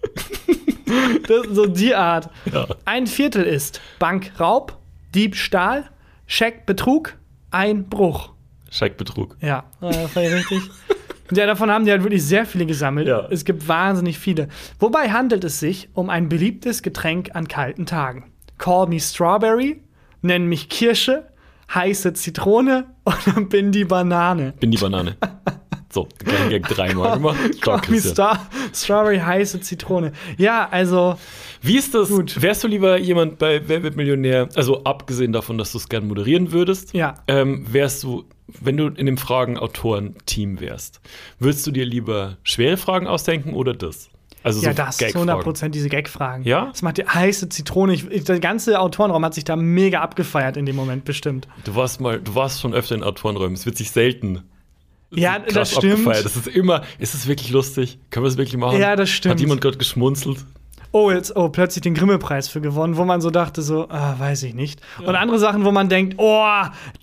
das ist so die Art. Ja. Ein Viertel ist Bankraub, Diebstahl, Scheckbetrug, Einbruch. Scheckbetrug. Ja, äh, war ja Ja, davon haben die halt wirklich sehr viele gesammelt. Ja. Es gibt wahnsinnig viele. Wobei handelt es sich um ein beliebtes Getränk an kalten Tagen. Call me Strawberry, nenn mich Kirsche, heiße Zitrone oder bin die Banane. Bin die Banane. So, kein Gag dreimal gemacht. Christian. Star Strawberry, heiße Zitrone. Ja, also, Wie ist das? Gut. Wärst du lieber jemand bei Wer wird Millionär? Also abgesehen davon, dass du es gern moderieren würdest, Ja. ähm, wärst du, wenn du in dem Fragen-Autoren-Team wärst, würdest du dir lieber schwere Fragen ausdenken oder das? Also ja, so das, zu Gag-Fragen. 100% diese Gag-Fragen. Ja? Das macht die heiße Zitrone. Ich, ich, der ganze Autorenraum hat sich da mega abgefeiert in dem Moment, bestimmt. Du warst mal, du warst schon öfter in Autorenräumen. Es wird sich selten Ja, das stimmt. abgefeiert. Das ist immer, ist es wirklich lustig? Können wir es wirklich machen? Ja, das stimmt. Hat jemand gerade geschmunzelt? Oh, jetzt, oh, plötzlich den Grimme-Preis für gewonnen, wo man so dachte, so, ah, weiß ich nicht. Und andere Sachen, wo man denkt, oh,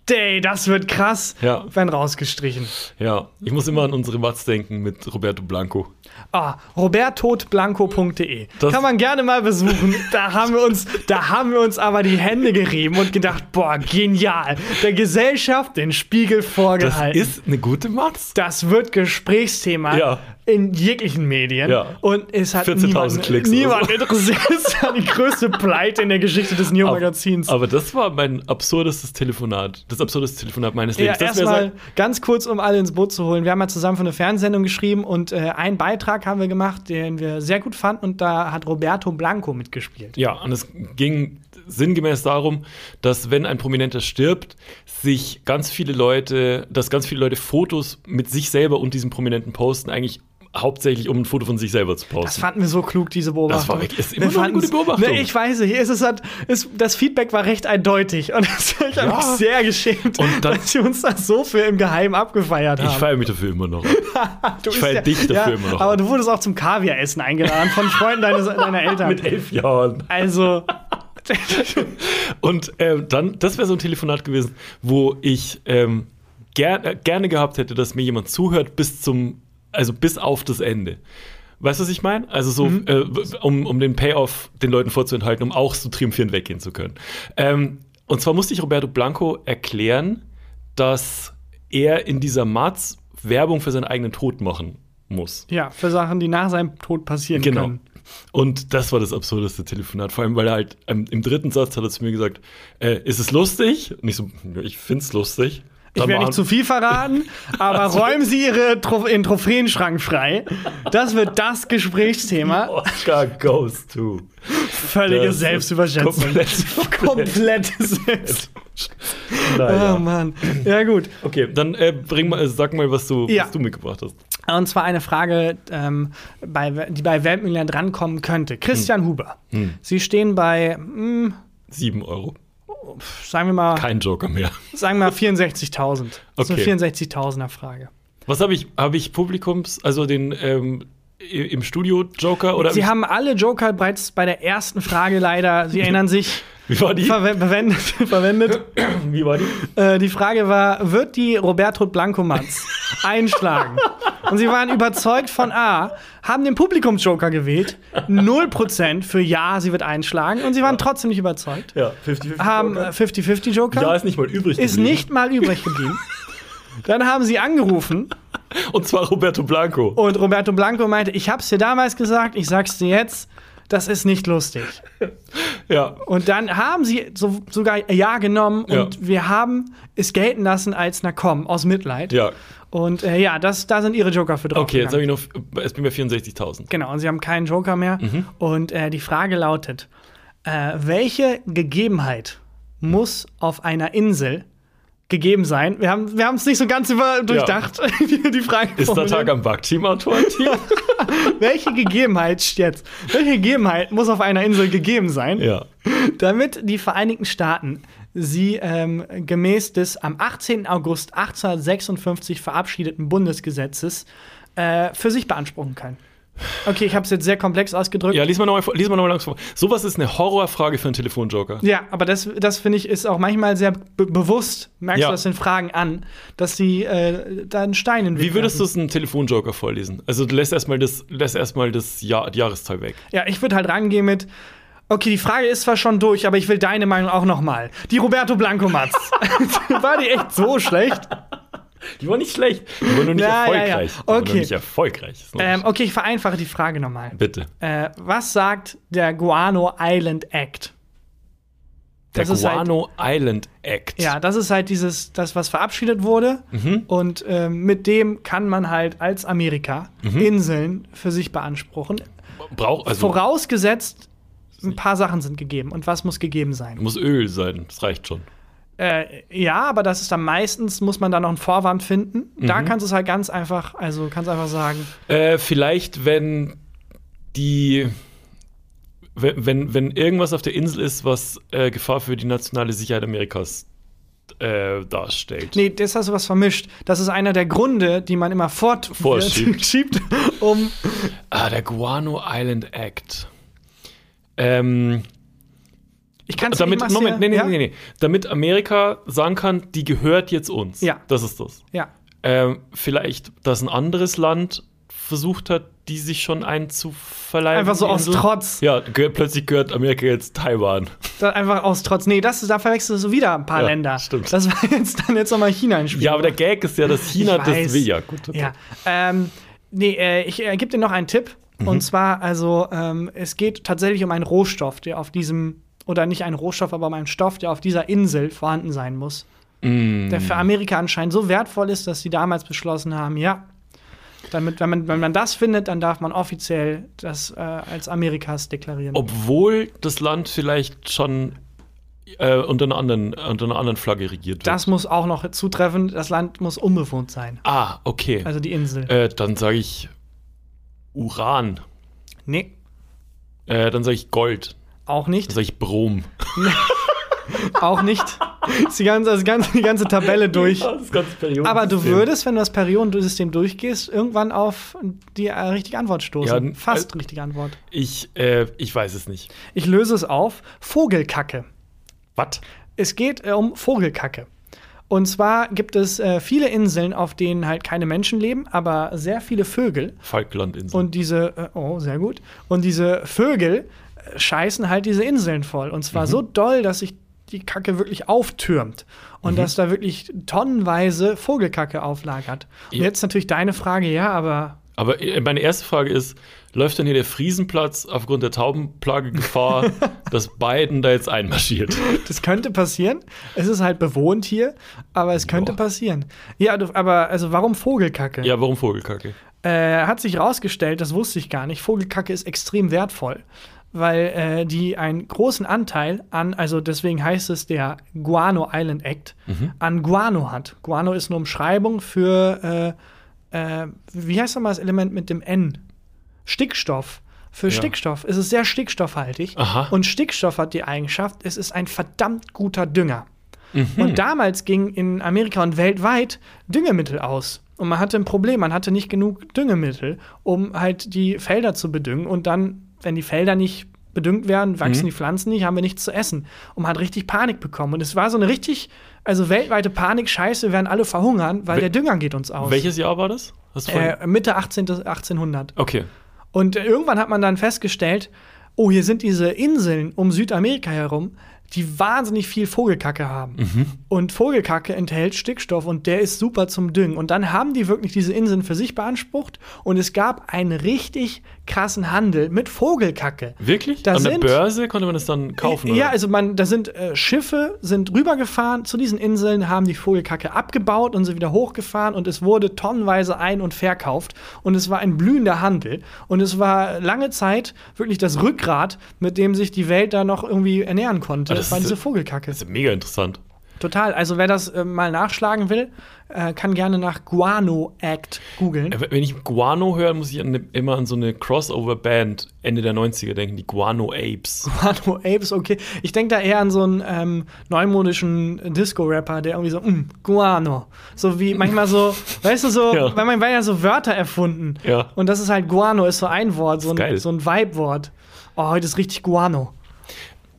day, das wird krass, Ja. werden rausgestrichen. Ja, ich muss immer an unsere Watz denken mit Roberto Blanco. Ah, robertotblanco.de. Das- Kann man gerne mal besuchen. Da haben wir uns, da haben wir uns aber die Hände gerieben und gedacht, boah, genial. Der Gesellschaft den Spiegel Das vorgehalten. ist eine gute Matz. Das wird Gesprächsthema Ja. In jeglichen Medien. Ja. Und es hat 14.000 niemand, Klicks niemand interessiert. Es war die größte Pleite in der Geschichte des Neo-Magazins. Aber das war mein absurdestes Telefonat. Das absurdeste Telefonat meines Ja, Lebens. wär erstmal ganz kurz, um alle ins Boot zu holen. Wir haben ja zusammen für eine Fernsehsendung geschrieben und äh, einen Beitrag haben wir gemacht, den wir sehr gut fanden und da hat Roberto Blanco mitgespielt. Ja, und es ging sinngemäß darum, dass wenn ein Prominenter stirbt, sich ganz viele Leute, dass ganz viele Leute Fotos mit sich selber und diesem Prominenten posten, eigentlich hauptsächlich um ein Foto von sich selber zu Das posten. fanden wir so klug, diese Beobachtung. Das war wirklich- ist immer Wir noch eine gute Beobachtung. Ne, ich weiß nicht, es ist halt, es, das Feedback war recht eindeutig und ich habe mich sehr geschämt, Und dann- dass sie uns das so für im Geheimen abgefeiert haben. Ich feiere mich dafür immer noch. Ich bist feier dich dafür immer noch. Aber du wurdest auch zum Kaviaressen eingeladen von Freunden deines, deiner Eltern. Mit elf Jahren. Also, Und ähm, dann, das wäre so ein Telefonat gewesen, wo ich ähm, ger äh, gerne gehabt hätte, dass mir jemand zuhört bis zum, also bis auf das Ende. Weißt du, was ich meine? Also so, Mhm. äh, um, um den Payoff den Leuten vorzuenthalten, um auch so triumphierend weggehen zu können. Ähm, und zwar musste ich Roberto Blanco erklären, dass er in dieser Matz Werbung für seinen eigenen Tod machen muss. ja, für Sachen, die nach seinem Tod passieren Genau. können. Und das war das absurdeste Telefonat. Vor allem, weil er halt ähm, im dritten Satz hat er zu mir gesagt, äh, ist es lustig? Und ich so, "Ja, ich find's lustig. Ich werde nicht zu viel verraten, aber räumen Sie Ihre Tro Ihren Trophäenschrank frei. Das wird das Gesprächsthema. Oscar goes to. Völlige Das Selbstüberschätzung. komplett- Komplette Selbst. Naja. Oh Mann. Ja, gut. Okay, dann äh, bring mal, äh, sag mal, was du, Ja. was du mitgebracht hast. Und zwar eine Frage, ähm, bei, die bei Weltmillionär drankommen könnte. Christian Huber. Sie stehen bei, hm, Sieben Euro. Sagen wir mal, Kein Joker mehr. sagen wir mal 64.000. Das ist Okay. eine 64.000er Frage. Was habe ich? Habe ich Publikums, also den ähm, im Studio Joker oder Sie hab haben alle Joker bereits bei der ersten Frage leider, Sie erinnern sich, ich, wie war die? verwe- verwendet. verwendet. Wie war die? Äh, die Frage war, wird die Roberto Blanco-Matz einschlagen? Und sie waren überzeugt von A, haben den Publikumsjoker gewählt, 0% für Ja, sie wird einschlagen. Und sie waren trotzdem nicht überzeugt. Ja, 50-50 Haben äh, Joker. 50-50-Joker. Ja, ist nicht mal übrig ist geblieben. nicht mal übrig geblieben. Dann haben sie angerufen Und zwar Roberto Blanco. und Roberto Blanco meinte, ich hab's dir damals gesagt, ich sag's dir jetzt, das ist nicht lustig. Ja. Und dann haben sie so, sogar Ja genommen Ja. und wir haben es gelten lassen als, na komm, aus Mitleid. Ja. Und äh, ja, das, da sind ihre Joker für drauf. Okay, jetzt habe ich noch, es bin bei 64.000. Genau, und sie haben keinen Joker mehr. Mhm. Und äh, die Frage lautet: äh, Welche Gegebenheit muss auf einer Insel gegeben sein? Wir haben wir es nicht so ganz über durchdacht, wie wir die Frage Ist der. Tag am Backteam Autorenteam? Welche Gegebenheit jetzt? Welche Gegebenheit muss auf einer Insel gegeben sein, ja. damit die Vereinigten Staaten sie ähm, gemäß des am 18. August 1856 verabschiedeten Bundesgesetzes äh, für sich beanspruchen können? Okay, ich habe es jetzt sehr komplex ausgedrückt. Ja, lies mal nochmal lies mal noch mal langsam vor. Sowas ist eine Horrorfrage für einen Telefonjoker. Ja, aber das, das finde ich ist auch manchmal sehr be bewusst, merkst Ja. du das in Fragen an, dass sie äh, da einen Stein in den Wie würdest du es einen Telefonjoker vorlesen? Also du lässt erstmal das, lässt erstmal das Jahr, die Jahreszahl weg. Ja, ich würde halt rangehen mit, okay, die Frage ist zwar schon durch, aber ich will deine Meinung auch noch mal. Die Roberto Blanco-Matz. War die echt so schlecht? Die war nicht schlecht. Die war nur nicht Ja, ja, ja. erfolgreich. Die war Okay. nicht erfolgreich. Ähm, okay, ich vereinfache die Frage nochmal. Bitte. Äh, was sagt der Guano Island Act? Der das ist halt- Guano Island Act. Ja, das ist halt dieses, das, was verabschiedet wurde. Mhm. Und ähm, mit dem kann man halt als Amerika Mhm. Inseln für sich beanspruchen. Brauch, also Vorausgesetzt, ein paar Sachen sind gegeben. Und was muss gegeben sein? muss Öl sein. Das reicht schon. Äh, ja, aber das ist dann meistens, muss man da noch einen Vorwand finden. Mhm. Da kannst du es halt ganz einfach, also kannst einfach sagen, Äh, vielleicht, wenn die. Wenn, wenn, wenn irgendwas auf der Insel ist, was äh, Gefahr für die nationale Sicherheit Amerikas äh, darstellt. nee, das hast du was vermischt. Das ist einer der Gründe, die man immer fort Vorschiebt. schiebt, um Ah, der Guano Island Act. Ähm, ich kann es Moment, nee, nee, ja? nee, nee. Damit Amerika sagen kann, die gehört jetzt uns. Ja. Das ist das. Ja. Ähm, vielleicht, dass ein anderes Land versucht hat, die sich schon einzuverleiben. Einfach so aus. Trotz. Ja, gehört, plötzlich gehört Amerika jetzt Taiwan. Da einfach aus Trotz. Nee, das da verwechselst du wieder ein paar Ja, Länder. stimmt. Das war jetzt dann jetzt nochmal China ein Spiel. Ja, aber der Gag ist ja, dass China das will. Ja, gut. okay. Ja. Ähm, nee, äh, ich äh, gebe dir noch einen Tipp. Mhm. Und zwar, also, ähm, es geht tatsächlich um einen Rohstoff, der auf diesem, oder nicht einen Rohstoff, aber einen Stoff, der auf dieser Insel vorhanden sein muss. Mm. Der für Amerika anscheinend so wertvoll ist, dass sie damals beschlossen haben, ja, damit, wenn, man, wenn man das findet, dann darf man offiziell das äh, als Amerikas deklarieren. Obwohl das Land vielleicht schon äh, unter, einer anderen, unter einer anderen Flagge regiert wird. das muss auch noch zutreffen. Das Land muss unbewohnt sein. ah, okay. Also die Insel. äh, dann sage ich Uran. nee, Äh, dann sage ich Gold. Auch nicht. sage ich Brom. Auch nicht. Ist die ganze, das ganze, die ganze Tabelle durch. das ganze. Aber du würdest, wenn du das Periodensystem durchgehst, irgendwann auf die äh, richtige Antwort stoßen. Ja, Fast äh, richtige Antwort. Ich, äh, ich weiß es nicht. Ich löse es auf. Vogelkacke. Was? Es geht äh, um Vogelkacke. Und zwar gibt es äh, viele Inseln, auf denen halt keine Menschen leben, aber sehr viele Vögel. Falklandinseln. Und diese, äh, oh, sehr gut. Und diese Vögel scheißen halt diese Inseln voll. Und zwar so doll, dass sich die Kacke wirklich auftürmt. Und dass da wirklich tonnenweise Vogelkacke auflagert. Und Ja. jetzt natürlich deine Frage, ja, aber Aber äh, meine erste Frage ist: Läuft denn hier der Friesenplatz aufgrund der Taubenplage Gefahr, dass Biden da jetzt einmarschiert? das könnte passieren. Es ist halt bewohnt hier, aber es könnte Boah. passieren. Ja, aber also warum Vogelkacke? Ja, warum Vogelkacke? Äh, hat sich rausgestellt, das wusste ich gar nicht, Vogelkacke ist extrem wertvoll, weil äh, die einen großen Anteil an, also deswegen heißt es der Guano Island Act, an Guano hat. Guano ist eine Umschreibung für, äh, äh, wie heißt nochmal das Element mit dem N? Stickstoff. für Stickstoff. Es ist sehr stickstoffhaltig. Aha. Und Stickstoff hat die Eigenschaft, es ist ein verdammt guter Dünger. Mhm. Und damals ging in Amerika und weltweit Düngemittel aus. Und man hatte ein Problem, man hatte nicht genug Düngemittel, um halt die Felder zu bedüngen. Und dann, wenn die Felder nicht bedüngt werden, wachsen Mhm. die Pflanzen nicht, haben wir nichts zu essen. Und man hat richtig Panik bekommen. Und es war so eine richtig, also weltweite Panik, scheiße, wir werden alle verhungern, weil Wel- der Dünger geht uns aus. Welches Jahr war das? Äh, Mitte 18. 1800. okay. Und irgendwann hat man dann festgestellt, oh, hier sind diese Inseln um Südamerika herum, die wahnsinnig viel Vogelkacke haben. Und Vogelkacke enthält Stickstoff und der ist super zum Düngen. Und dann haben die wirklich diese Inseln für sich beansprucht und es gab einen richtig krassen Handel mit Vogelkacke. Wirklich? Da An der sind- Börse konnte man das dann kaufen? Ja, oder? also man, da sind äh, Schiffe, sind rübergefahren zu diesen Inseln, haben die Vogelkacke abgebaut und sie wieder hochgefahren und es wurde tonnenweise ein- und verkauft und es war ein blühender Handel und es war lange Zeit wirklich das Rückgrat, mit dem sich die Welt da noch irgendwie ernähren konnte. Das das war diese Vogelkacke. Das ist ja mega interessant. Total. Also wer das äh, mal nachschlagen will, äh, kann gerne nach Guano Act googeln. Äh, Wenn ich Guano höre, muss ich an eine, immer an so eine Crossover-Band Ende der 90er denken, die Guano Apes. Guano Apes, okay. Ich denke da eher an so einen ähm, neumodischen Disco-Rapper, der irgendwie so, mm, Guano. So wie manchmal so, weißt du, so, Ja. weil man werden ja so Wörter erfunden. Ja. Und das ist halt Guano, ist so ein Wort, so ein, so ein Vibe-Wort. Oh, heute ist richtig Guano.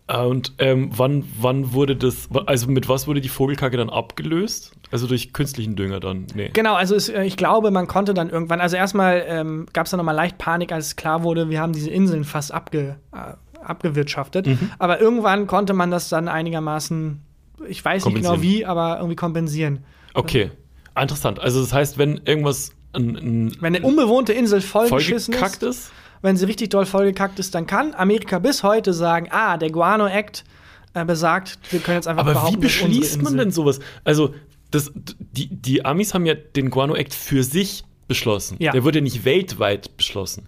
Äh, Und ähm, wann, wann wurde das, also mit was wurde die Vogelkacke dann abgelöst? Also durch künstlichen Dünger dann? Nee. Genau, also es, äh, ich glaube, man konnte dann irgendwann, also erstmal ähm, gab es dann nochmal leicht Panik, als klar wurde, wir haben diese Inseln fast abge, äh, abgewirtschaftet. Mhm. Aber irgendwann konnte man das dann einigermaßen, ich weiß nicht genau wie, aber irgendwie kompensieren. Okay. Interessant. Also das heißt, wenn irgendwas ein, ein Wenn eine unbewohnte Insel vollgeschissen vollgekackt ist, ist, wenn sie richtig doll vollgekackt ist, dann kann Amerika bis heute sagen, ah, der Guano Act äh, besagt, wir können jetzt einfach aber wie behaupten, unsere beschließt man denn sowas? Also das, die, die Amis haben ja den Guano Act für sich beschlossen. Ja. Der wurde ja nicht weltweit beschlossen.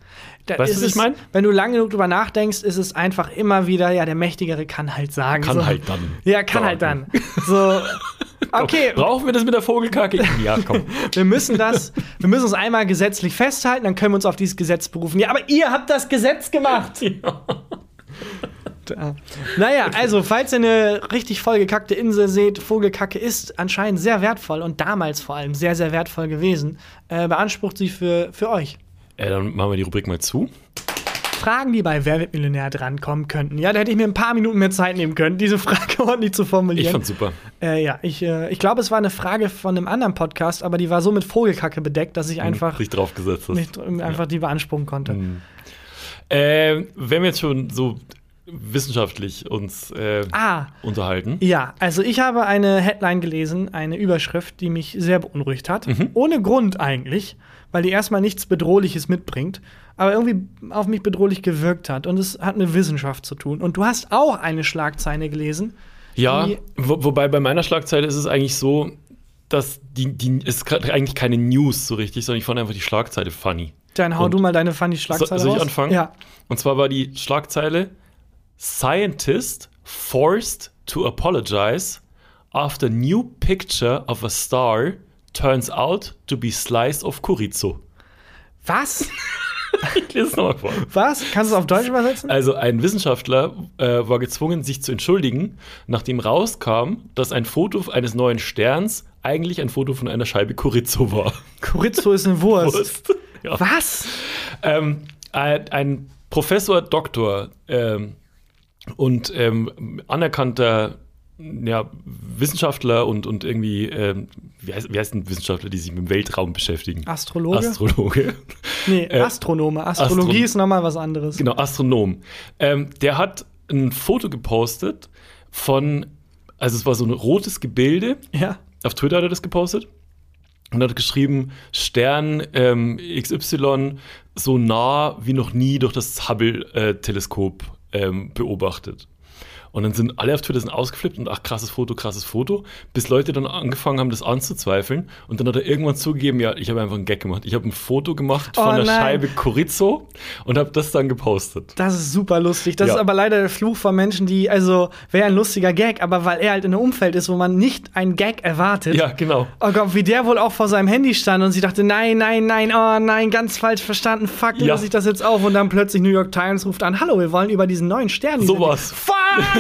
Da Weißt du, was ich es- mein? Wenn du lange genug drüber nachdenkst, ist es einfach immer wieder, ja, der Mächtigere kann halt sagen. Kann so. halt dann. Ja, kann halt dann. So, okay, Brauchen wir das mit der Vogelkacke? ja, komm. wir müssen das, wir müssen uns einmal gesetzlich festhalten, dann können wir uns auf dieses Gesetz berufen. Ja, aber ihr habt das Gesetz gemacht. Da. Naja, also, falls ihr eine richtig vollgekackte Insel seht, Vogelkacke ist anscheinend sehr wertvoll und damals vor allem sehr, sehr wertvoll gewesen. Äh, beansprucht sie für, für euch. Äh, dann machen wir die Rubrik mal zu. Fragen, die bei Wer wird Millionär drankommen könnten. Ja, da hätte ich mir ein paar Minuten mehr Zeit nehmen können, diese Frage ordentlich zu formulieren. Ich fand's super. Äh, ja, ich, äh, ich glaube, es war eine Frage von einem anderen Podcast, aber die war so mit Vogelkacke bedeckt, dass ich einfach Sich draufgesetzt hast. nicht, einfach die beanspruchen konnte. Äh, wenn wir jetzt schon so wissenschaftlich uns äh, Ah, unterhalten. ja, also ich habe eine Headline gelesen, eine Überschrift, die mich sehr beunruhigt hat. Mhm. Ohne Grund eigentlich, weil die erstmal nichts Bedrohliches mitbringt, aber irgendwie auf mich bedrohlich gewirkt hat. Und es hat mit Wissenschaft zu tun. Und du hast auch eine Schlagzeile gelesen. Ja, wo, wobei bei meiner Schlagzeile ist es eigentlich so, dass die, die es ist eigentlich keine News so richtig, sondern ich fand einfach die Schlagzeile funny. Dann hau Und- du mal deine funny So, Schlagzeile soll ich raus. anfangen? Ja. Und zwar war die Schlagzeile Scientist forced to apologize after new picture of a star turns out to be slice of chorizo. Was? Ich lese es nochmal vor. Was? Kannst du es auf Deutsch übersetzen? Also ein Wissenschaftler äh, war gezwungen, sich zu entschuldigen, nachdem rauskam, dass ein Foto eines neuen Sterns eigentlich ein Foto von einer Scheibe Chorizo war. Chorizo ist eine Wurst. Wurst. Ja. Was? Ähm, ein, Professor, Doktor ähm, und ähm, anerkannter ja, Wissenschaftler und, und irgendwie, ähm, wie, heißt, wie heißt ein Wissenschaftler, die sich mit dem Weltraum beschäftigen? Astrologe? Astrologe. nee, Äh, Astronome. Astrologie Astron- ist nochmal was anderes. Genau, Astronom. Ähm, der hat ein Foto gepostet von, also es war so ein rotes Gebilde, Ja. auf Twitter hat er das gepostet und hat geschrieben, Stern ähm, XY so nah wie noch nie durch das Hubble-Teleskop ähm, beobachtet. Und dann sind alle auf Twitter sind ausgeflippt und ach, krasses Foto, krasses Foto, bis Leute dann angefangen haben, das anzuzweifeln. Und dann hat er irgendwann zugegeben, ja, ich habe einfach einen Gag gemacht. Ich habe ein Foto gemacht Oh von der nein. Scheibe Chorizo und habe das dann gepostet. Das ist super lustig. Das Ja. ist aber leider der Fluch von Menschen, die, also, wäre ein lustiger Gag, aber weil er halt in einem Umfeld ist, wo man nicht einen Gag erwartet. Ja, genau. Oh Gott, wie der wohl auch vor seinem Handy stand und sie dachte, nein, nein, nein, oh nein, ganz falsch verstanden, fuck, Ja. löse ich das jetzt auf und dann plötzlich New York Times ruft an, hallo, wir wollen über diesen neuen Stern. So was. Fuck!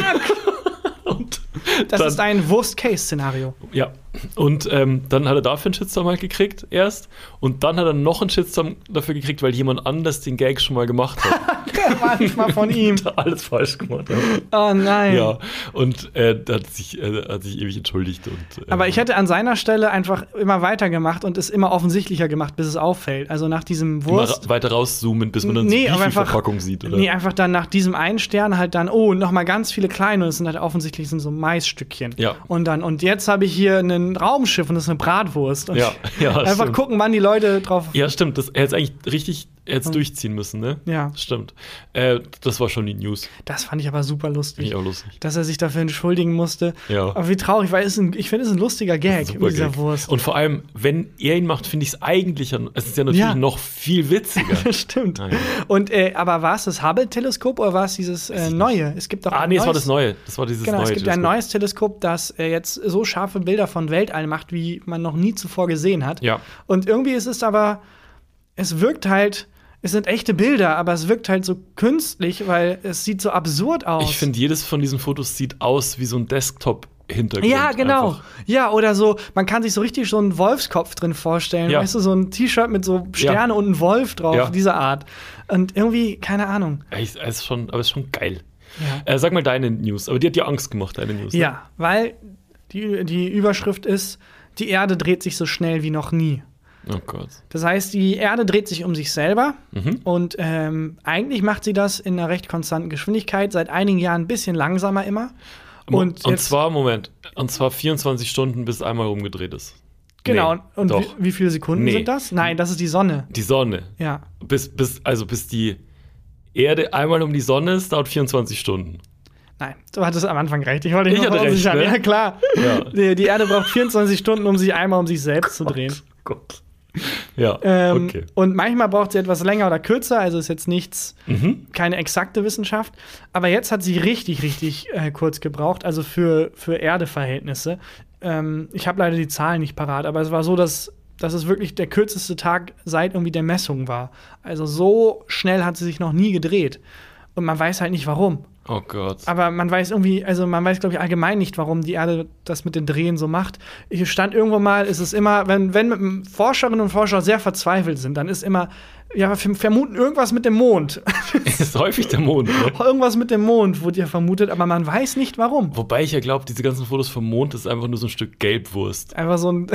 Und Das dann, ist ein Worst-Case-Szenario. Ja. Und ähm, dann hat er dafür einen Shitstorm halt gekriegt, erst. Und dann hat er noch einen Shitstorm dafür gekriegt, weil jemand anders den Gag schon mal gemacht hat. Manchmal von ihm. Alles falsch gemacht. Oh nein. Ja. Und äh, hat sich, äh, hat sich ewig entschuldigt. Und, äh, Aber ich hätte an seiner Stelle einfach immer weitergemacht und es immer offensichtlicher gemacht, bis es auffällt. Also nach diesem immer Wurst. ra weiter rauszoomen, bis man dann Nee, die Verpackung sieht, oder? Nee, einfach dann nach diesem einen Stern halt dann, oh, noch mal ganz viele kleine und es sind halt offensichtlich sind so Maisstückchen. Ja. Und dann, und jetzt habe ich hier ein Raumschiff und das ist eine Bratwurst. Und Ja, ja, einfach stimmt. gucken, wann die Leute drauf. Ja, stimmt. Das, er hätte eigentlich richtig hätte es durchziehen müssen, ne? Ja. Stimmt. Äh, das war schon die News. Das fand ich aber super Finde lustig. ich auch lustig. Dass er sich dafür entschuldigen musste. Ja. Aber wie traurig, weil es ein, ich finde es ein lustiger Gag Super mit dieser Gag. Wurst. Und vor allem, wenn er ihn macht, finde ich es eigentlich, es ist ja natürlich Ja. noch viel witziger. Das stimmt. Ja. Und äh, aber war es das Hubble-Teleskop oder war es dieses äh, neue? Es gibt doch ah, ein nee, es war neues- das Neue. Das war dieses Genau, neue. es gibt ein Teleskop. neues Teleskop, das äh, jetzt so scharfe Bilder von Weltall macht, wie man noch nie zuvor gesehen hat. Ja. Und irgendwie ist es aber, es wirkt halt, es sind echte Bilder, aber es wirkt halt so künstlich, weil es sieht so absurd aus. Ich finde, jedes von diesen Fotos sieht aus wie so ein Desktop-Hintergrund. ja, genau. Einfach. Ja, oder so, man kann sich so richtig so einen Wolfskopf drin vorstellen. Ja. Weißt du, so ein T-Shirt mit so Sterne und einem Wolf drauf, Ja. dieser Art. Und irgendwie, keine Ahnung. Es ist schon, aber es ist schon geil. Ja. Äh, sag mal deine News. Aber die hat dir Angst gemacht, deine News. ne? Ja, weil die, die Überschrift ist, die Erde dreht sich so schnell wie noch nie. Oh Gott. Das heißt, die Erde dreht sich um sich selber Mhm. und ähm, eigentlich macht sie das in einer recht konstanten Geschwindigkeit, seit einigen Jahren ein bisschen langsamer immer. Und, Und, zwar, Moment, und zwar 24 Stunden, bis einmal rumgedreht ist. genau, Nee, und doch. wie, wie viele Sekunden Nee. sind das? Nein, das ist die Sonne. Die Sonne. Ja. Bis, bis, also bis die Erde einmal um die Sonne ist, dauert 24 Stunden. Nein, du hattest am Anfang recht. Ich wollte dich Ich noch verunsichern. ne? Ja, klar. Ja. Die, die Erde braucht 24 Stunden, um sich einmal um sich selbst zu drehen. Gott. Ja, Ähm, okay. Und manchmal braucht sie etwas länger oder kürzer, also ist jetzt nichts, Mhm. keine exakte Wissenschaft. Aber jetzt hat sie richtig, richtig äh, kurz gebraucht, also für, für Erdeverhältnisse. Ähm, ich habe leider die Zahlen nicht parat, aber es war so, dass, dass es wirklich der kürzeste Tag seit irgendwie der Messung war. Also so schnell hat sie sich noch nie gedreht. Und man weiß halt nicht warum. Oh Gott. Aber man weiß irgendwie, also man weiß, glaube ich, allgemein nicht, warum die Erde das mit den Drehen so macht. Hier stand irgendwo mal, ist es immer, wenn, wenn Forscherinnen und Forscher sehr verzweifelt sind, dann ist immer, ja, wir vermuten irgendwas mit dem Mond. Es ist häufig der Mond, ne? irgendwas mit dem Mond wurde ja vermutet, aber man weiß nicht warum. Wobei ich ja glaube, diese ganzen Fotos vom Mond ist einfach nur so ein Stück Gelbwurst. Einfach so ein,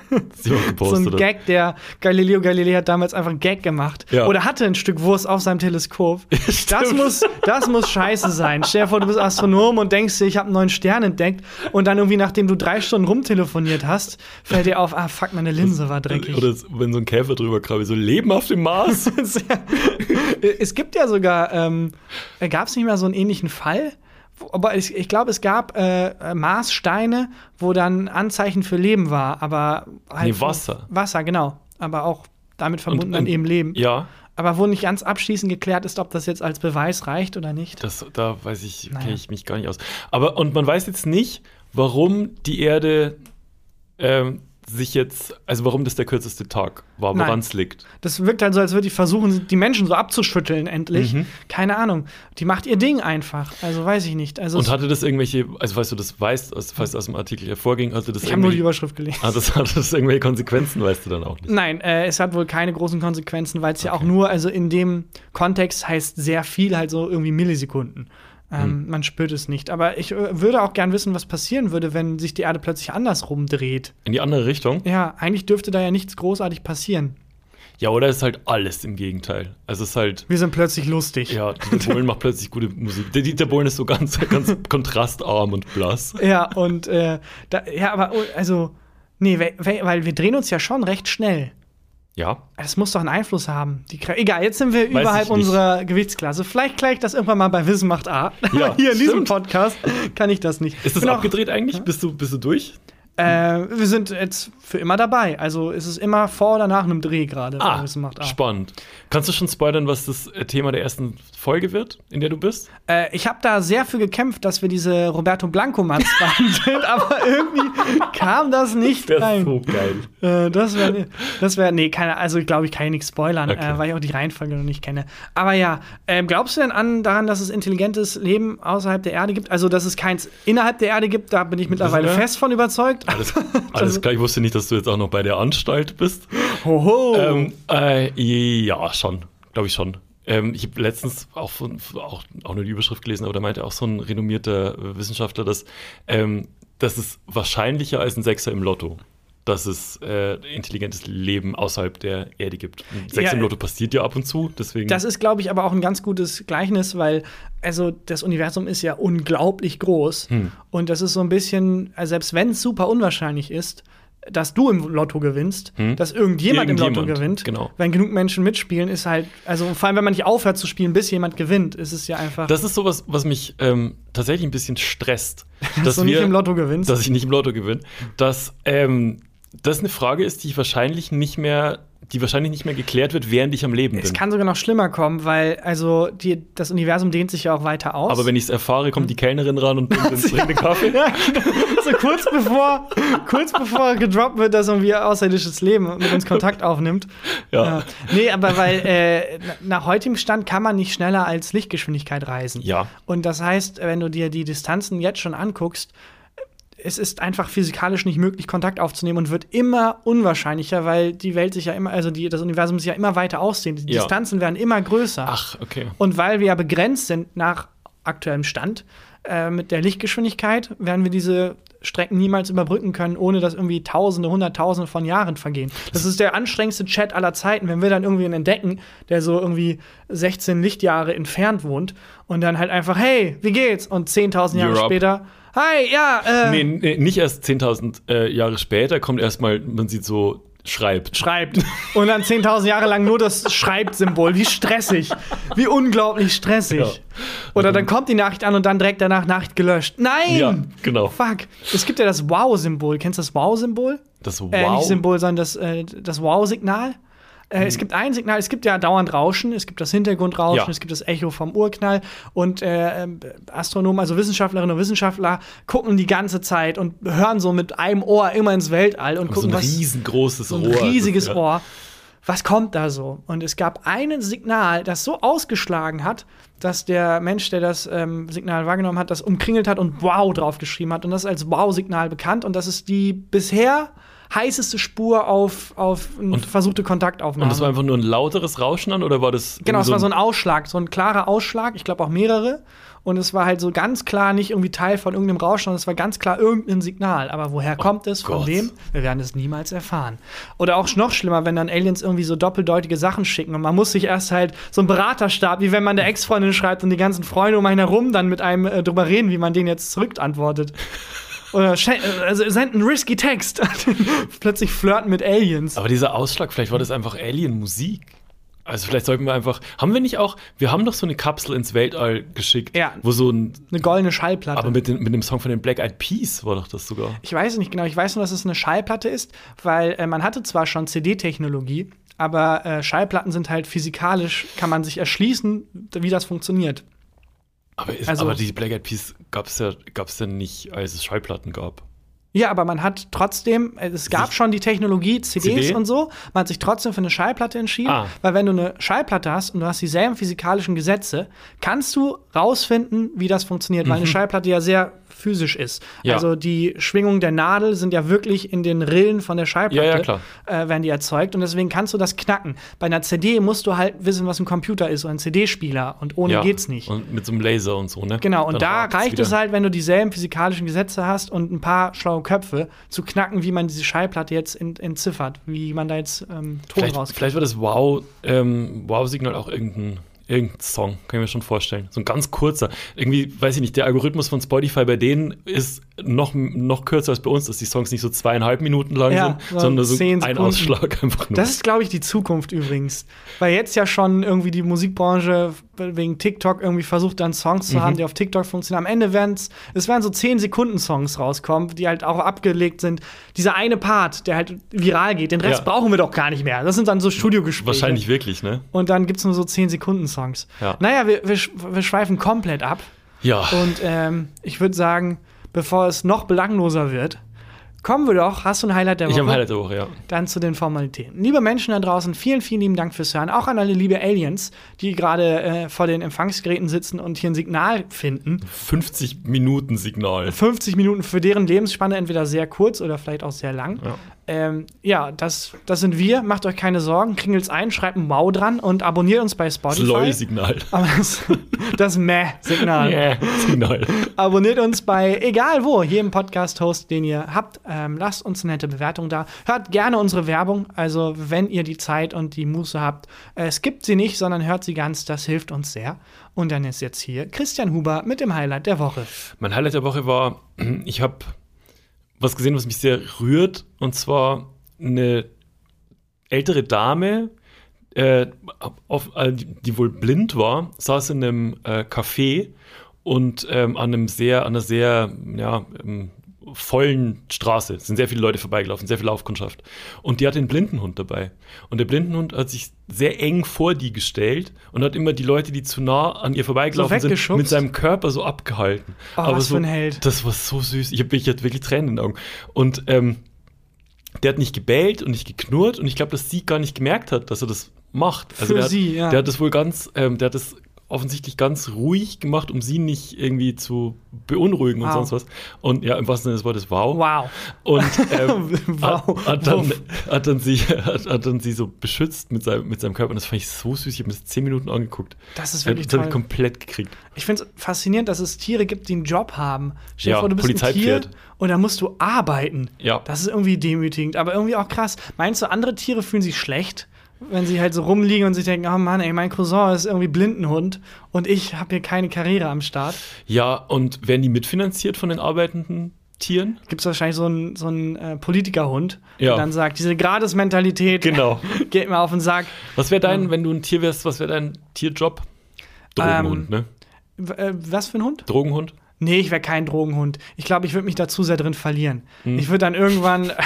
so ein. Gag, der Galileo Galilei hat damals einfach einen Gag gemacht. Ja. Oder hatte ein Stück Wurst auf seinem Teleskop. das, muss, das muss scheiße sein. Stell dir vor, du bist Astronom und denkst dir, ich habe einen neuen Stern entdeckt. Und dann irgendwie, nachdem du drei Stunden rumtelefoniert hast, fällt dir auf, ah, fuck, meine Linse war dreckig. Oder wenn so ein Käfer drüber krabbelt, so Leben auf dem Mars. Sehr- es gibt ja sogar, ähm, gab es nicht mal so einen ähnlichen Fall? Aber ich, ich glaube, es gab äh, äh, Marssteine, wo dann Anzeichen für Leben war, aber halt Nee, Wasser. Wasser, genau. Aber auch damit verbunden Und- dann eben Leben. ja, Aber wo nicht ganz abschließend geklärt ist, ob das jetzt als Beweis reicht oder nicht. das, da weiß ich, Naja. kenne ich mich gar nicht aus. Aber, und man weiß jetzt nicht, warum die Erde ähm, sich jetzt, also warum das der kürzeste Tag war, woran es liegt. Das wirkt halt so, als würde ich versuchen, die Menschen so abzuschütteln endlich. Mhm. Keine Ahnung. Die macht ihr Ding einfach. Also weiß ich nicht. Also Und hatte das irgendwelche, also falls du das weißt, aus, falls aus dem Artikel hervorging, hatte das ich habe nur die irgendwelche, Überschrift gelesen. ah, das, hatte das irgendwelche Konsequenzen, weißt du dann auch nicht. Nein, äh, es hat wohl keine großen Konsequenzen, weil es ja auch nur, also in dem Kontext heißt sehr viel halt so irgendwie Millisekunden. Ähm, Man spürt es nicht. Aber ich äh, würde auch gern wissen, was passieren würde, wenn sich die Erde plötzlich andersrum dreht. In die andere Richtung? Ja, eigentlich dürfte da ja nichts großartig passieren. Ja, oder ist halt alles im Gegenteil. Also es ist halt, Wir sind plötzlich lustig. ja, Dieter Bohlen macht plötzlich gute Musik. Der Dieter Bohlen ist so ganz, ganz kontrastarm und blass. Ja, und äh, da, ja, aber oh, also, nee, we- we- weil wir drehen uns ja schon recht schnell. Ja. Es muss doch einen Einfluss haben. Die, egal, jetzt sind wir Weiß überhalb unserer Gewichtsklasse. Vielleicht kläre ich das irgendwann mal bei Wissen macht A. Ja, Hier in diesem stimmt. Podcast kann ich das nicht. Ist das Bin auch- abgedreht eigentlich? Bist du, bist du durch? Äh, wir sind jetzt für immer dabei. Also ist es immer vor oder nach einem Dreh gerade. Wissen macht A. spannend. Kannst du schon spoilern, was das äh, Thema der ersten Folge wird, in der du bist? Äh, ich habe da sehr für gekämpft, dass wir diese Roberto Blanco-Manns sind, aber irgendwie kam das nicht rein. geil. Äh, das wäre, das wär, nee, keine, also glaube ich, kann ich nichts spoilern, Okay. äh, weil ich auch die Reihenfolge noch nicht kenne. Aber ja, ähm, glaubst du denn an daran, dass es intelligentes Leben außerhalb der Erde gibt? Also, dass es keins innerhalb der Erde gibt, da bin ich mittlerweile ja- fest von überzeugt. Alles, alles klar, ich wusste nicht, dass du jetzt auch noch bei der Anstalt bist. Hoho. Ähm, äh, ja, schon. Glaube ich schon. Ähm, ich habe letztens auch, von, auch, auch nur die Überschrift gelesen, aber da meinte auch so ein renommierter äh, Wissenschaftler, dass ähm, das ist wahrscheinlicher als ein Sechser im Lotto, dass es äh, intelligentes Leben außerhalb der Erde gibt. Sechser Ja, im Lotto passiert ja ab und zu, deswegen. Das ist, glaube ich, aber auch ein ganz gutes Gleichnis, weil also das Universum ist ja unglaublich groß. Hm. Und das ist so ein bisschen, also selbst wenn es super unwahrscheinlich ist, dass du im Lotto gewinnst, dass irgendjemand, im Lotto Hm. Irgendjemand, gewinnt. genau. Wenn genug Menschen mitspielen, ist halt, also vor allem, wenn man nicht aufhört zu spielen, bis jemand gewinnt, ist es ja einfach, das ist sowas, was mich ähm, tatsächlich ein bisschen stresst. dass du nicht im Lotto gewinnst. dass ich nicht im Lotto gewinne, dass ähm, das eine Frage ist, die ich wahrscheinlich nicht mehr, die wahrscheinlich nicht mehr geklärt wird, während ich am Leben es bin. kann sogar noch schlimmer kommen, weil also die, das Universum dehnt sich ja auch weiter aus. Aber wenn ich es erfahre, kommt die Kellnerin ran und bringt uns den Kaffee. Ja, so kurz bevor, kurz bevor gedroppt wird, dass irgendwie außerirdisches Leben mit uns Kontakt aufnimmt. Ja. Nee, aber weil äh, na- nach heutigem Stand kann man nicht schneller als Lichtgeschwindigkeit reisen. Ja. Und das heißt, wenn du dir die Distanzen jetzt schon anguckst, es ist einfach physikalisch nicht möglich, Kontakt aufzunehmen und wird immer unwahrscheinlicher, weil die Welt sich ja immer, also die, das Universum sich ja immer weiter ausdehnt. Die Ja. Distanzen werden immer größer. Ach, okay. Und weil wir ja begrenzt sind nach aktuellem Stand äh, mit der Lichtgeschwindigkeit, werden wir diese Strecken niemals überbrücken können, ohne dass irgendwie Tausende, Hunderttausende von Jahren vergehen. Das ist der anstrengendste Chat aller Zeiten, wenn wir dann irgendwie einen entdecken, der so irgendwie 16 Lichtjahre entfernt wohnt und dann halt einfach, hey, wie geht's? Und 10.000 Jahre up. später, hi, ja, äh, Nee, nee, nicht erst 10.000 äh, Jahre später kommt erstmal, man sieht so, schreibt. schreibt. Und dann 10.000 Jahre lang nur das Schreibt-Symbol. Wie stressig. Wie unglaublich stressig. Ja. Oder dann kommt die Nachricht an und dann direkt danach Nachricht gelöscht. Nein! Ja, genau. Fuck. Es gibt ja das Wow-Symbol. Kennst du das Wow-Symbol? Das Äh, Wow. nicht Symbol, sondern das, äh, das Wow-Signal. Äh, Es gibt ein Signal, es gibt ja dauernd Rauschen, es gibt das Hintergrundrauschen, Ja. es gibt das Echo vom Urknall und äh, ähm, Astronomen, also Wissenschaftlerinnen und Wissenschaftler, gucken die ganze Zeit und hören so mit einem Ohr immer ins Weltall und so gucken, ein was, riesengroßes so ein riesiges ja. Ohr. Was kommt da so? Und es gab ein Signal, das so ausgeschlagen hat, dass der Mensch, der das ähm, Signal wahrgenommen hat, das umkringelt hat und Wow draufgeschrieben hat. Und das ist als Wow-Signal bekannt. Und das ist die bisher heißeste Spur auf, auf eine versuchte Kontaktaufnahme. Und das war einfach nur ein lauteres Rauschen an oder war das Genau, es irgendwie war so ein Ausschlag, so ein klarer Ausschlag, ich glaube auch mehrere. Und es war halt so ganz klar nicht irgendwie Teil von irgendeinem Rausch, sondern es war ganz klar irgendein Signal. Aber woher kommt es, von Gott. wem? Wir werden es niemals erfahren. Oder auch noch schlimmer, wenn dann Aliens irgendwie so doppeldeutige Sachen schicken und man muss sich erst halt so ein Beraterstab, wie wenn man der Ex-Freundin schreibt und die ganzen Freunde um einen herum dann mit einem äh, drüber reden, wie man den jetzt zurückantwortet. Oder also senden risky Text. Plötzlich flirten mit Aliens. Aber dieser Ausschlag, vielleicht war das einfach Alien-Musik. Also vielleicht sollten wir einfach, haben wir nicht auch, wir haben doch so eine Kapsel ins Weltall geschickt, Ja. wo so ein, Eine goldene Schallplatte. aber mit, den, mit dem Song von den Black Eyed Peas war doch das sogar. Ich weiß es nicht genau. Ich weiß nur, dass es eine Schallplatte ist, weil äh, man hatte zwar schon CD-Technologie, aber äh, Schallplatten sind halt physikalisch, kann man sich erschließen, wie das funktioniert. Aber, ist, Also- aber die Black Eyed Peas gab es ja, gab's ja nicht, als es Schallplatten gab. Ja, aber man hat trotzdem, es gab schon die Technologie, CDs CD? und so, man hat sich trotzdem für eine Schallplatte entschieden, Ah. weil wenn du eine Schallplatte hast und du hast dieselben physikalischen Gesetze, kannst du rausfinden, wie das funktioniert, weil eine Schallplatte ja sehr physisch ist. Ja. Also die Schwingungen der Nadel sind ja wirklich in den Rillen von der Schallplatte, Ja, ja, klar. Äh, werden die erzeugt und deswegen kannst du das knacken. Bei einer CD musst du halt wissen, was ein Computer ist oder ein CD-Spieler und ohne ja. geht's nicht. Und mit so einem Laser und so, ne? Genau, und Dann da reicht es halt, wenn du dieselben physikalischen Gesetze hast und ein paar schlaue Köpfe, zu knacken, wie man diese Schallplatte jetzt ent entziffert, wie man da jetzt ähm, Ton Vielleicht, rauskriegt. vielleicht war das Wow, ähm, Wow-Signal auch irgendein, irgendein Song, kann ich mir schon vorstellen. So ein ganz kurzer. Irgendwie, weiß ich nicht, der Algorithmus von Spotify bei denen ist noch, noch kürzer als bei uns, dass die Songs nicht so zweieinhalb Minuten lang Ja, sind, sondern so ein Sekunden. Ausschlag einfach nur. Das ist, glaube ich, die Zukunft übrigens. Weil jetzt ja schon irgendwie die Musikbranche wegen TikTok irgendwie versucht, dann Songs zu haben, die auf TikTok funktionieren. Am Ende werden es, es werden so 10 Sekunden Songs rauskommen, die halt auch abgelegt sind. Dieser eine Part, der halt viral geht, den Rest Ja. brauchen wir doch gar nicht mehr. Das sind dann so Studiogespräche. Wahrscheinlich wirklich, ne? Und dann gibt es nur so 10 Sekunden Songs. Ja. Naja, wir, wir, wir schweifen komplett ab. Ja. Und ähm, ich würde sagen, bevor es noch belangloser wird, kommen wir doch. Hast du ein Highlight der Ich Woche? habe Highlight der Woche, ja. Dann zu den Formalitäten. Liebe Menschen da draußen, vielen, vielen lieben Dank fürs Hören. Auch an alle liebe Aliens, die gerade äh, vor den Empfangsgeräten sitzen und hier ein Signal finden. 50 Minuten Signal. 50 Minuten für deren Lebensspanne entweder sehr kurz oder vielleicht auch sehr lang. Ja. Ähm, ja, das, das sind wir. Macht euch keine Sorgen. Kringelt's ein, schreibt ein Wow dran und abonniert uns bei Das Spotify. LOL-Signal. Aber das, das Meh-Signal. Yeah, Signal. Abonniert uns bei egal wo, jedem Podcast-Host, den ihr habt. Ähm, lasst uns eine nette Bewertung da. Hört gerne unsere Werbung. Also, wenn ihr die Zeit und die Muße habt, äh, skippt sie nicht, sondern hört sie ganz. Das hilft uns sehr. Und dann ist jetzt hier Christian Huber mit dem Highlight der Woche. Mein Highlight der Woche war, ich habe was gesehen, was mich sehr rührt, und zwar eine ältere Dame, äh, auf, äh, die, wohl blind war, saß in einem äh, Café und ähm, an einem sehr, an einer sehr, ja, ähm, vollen Straße Es sind sehr viele Leute vorbeigelaufen, sehr viel Laufkundschaft. Und die hatte einen Blindenhund dabei. Und der Blindenhund hat sich sehr eng vor die gestellt und hat immer die Leute, die zu nah an ihr vorbeigelaufen sind, weggeschubst? mit seinem Körper so abgehalten. Oh, was so, für ein Held. Das war so süß. Ich, hab, ich hatte wirklich Tränen in den Augen. Und ähm, der hat nicht gebellt und nicht geknurrt und ich glaube, dass sie gar nicht gemerkt hat, dass er das macht. Also Für der sie, hat, ja. Der hat das wohl ganz, ähm, der hat das offensichtlich ganz ruhig gemacht, um sie nicht irgendwie zu beunruhigen und Wow. sonst was. Und ja, im wahrsten Sinne des Wortes, wow. Wow. Und ähm, Wow. hat, hat, dann, hat, dann sie, hat, hat dann sie so beschützt mit seinem, mit seinem Körper. Und das fand ich so süß. Ich habe mir das zehn Minuten angeguckt. Das ist Das wirklich habe toll. ich komplett gekriegt. Ich finde es faszinierend, dass es Tiere gibt, die einen Job haben. Stell dir Ja, vor, du bist ein Tier und dann musst du arbeiten. Ja. Das ist irgendwie demütigend, aber irgendwie auch krass. Meinst du, andere Tiere fühlen sich schlecht, wenn sie halt so rumliegen und sich denken, oh Mann, ey, mein Cousin ist irgendwie Blindenhund und ich habe hier keine Karriere am Start? Ja, und werden die mitfinanziert von den arbeitenden Tieren? Gibt es wahrscheinlich so einen so einen, äh, Politikerhund, Ja. der dann sagt, diese Gratis-Mentalität Genau. geht mir auf den Sack. Was wäre dein, wenn du ein Tier wärst, was wäre dein Tierjob? Drogenhund, ne? W äh, was für ein Hund? Drogenhund? Nee, ich wäre kein Drogenhund. Ich glaube, ich würde mich da zu sehr drin verlieren. Hm. Ich würde dann irgendwann.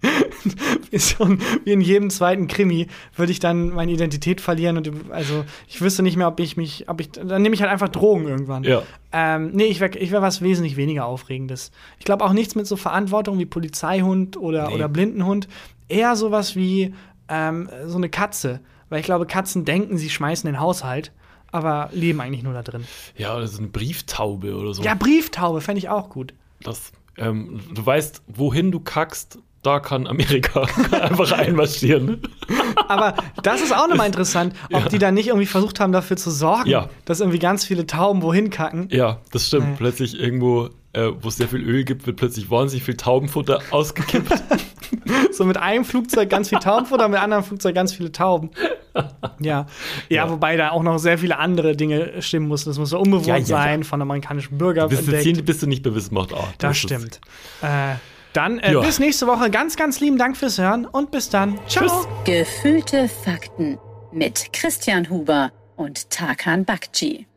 wie, in jedem zweiten Krimi würde ich dann meine Identität verlieren und also ich wüsste nicht mehr, ob ich mich, ob ich, dann nehme ich halt einfach Drogen irgendwann. Ja. Ähm, nee, ich wäre ich wär was wesentlich weniger Aufregendes. Ich glaube auch nichts mit so Verantwortung wie Polizeihund oder, Nee. oder Blindenhund. Eher sowas wie ähm, so eine Katze. Weil ich glaube, Katzen denken, sie schmeißen den Haushalt, aber leben eigentlich nur da drin. Ja, oder so eine Brieftaube oder so. Ja, Brieftaube fände ich auch gut. Das, ähm, du weißt, wohin du kackst, da kann Amerika einfach einmarschieren. Aber das ist auch nochmal interessant, ob Ja. die dann nicht irgendwie versucht haben, dafür zu sorgen, Ja. dass irgendwie ganz viele Tauben wohin kacken. Ja, das stimmt. Nee. Plötzlich irgendwo, äh, wo es sehr viel Öl gibt, wird plötzlich wahnsinnig viel Taubenfutter ausgekippt. So mit einem Flugzeug ganz viel Taubenfutter, mit einem anderen Flugzeug ganz viele Tauben. Ja. ja. Ja. wobei da auch noch sehr viele andere Dinge stimmen mussten. Das muss so unbewohnt Ja, ja. sein, von amerikanischen Bürgern bis, entdeckt. jetzt, bist du nicht bei Wissenmacht A. Das es. stimmt. Äh, dann äh, Ja. bis nächste Woche. Ganz, ganz lieben Dank fürs Hören und bis dann. Ciao. Tschüss. Gefühlte Fakten mit Christian Huber und Tarkan Bakci.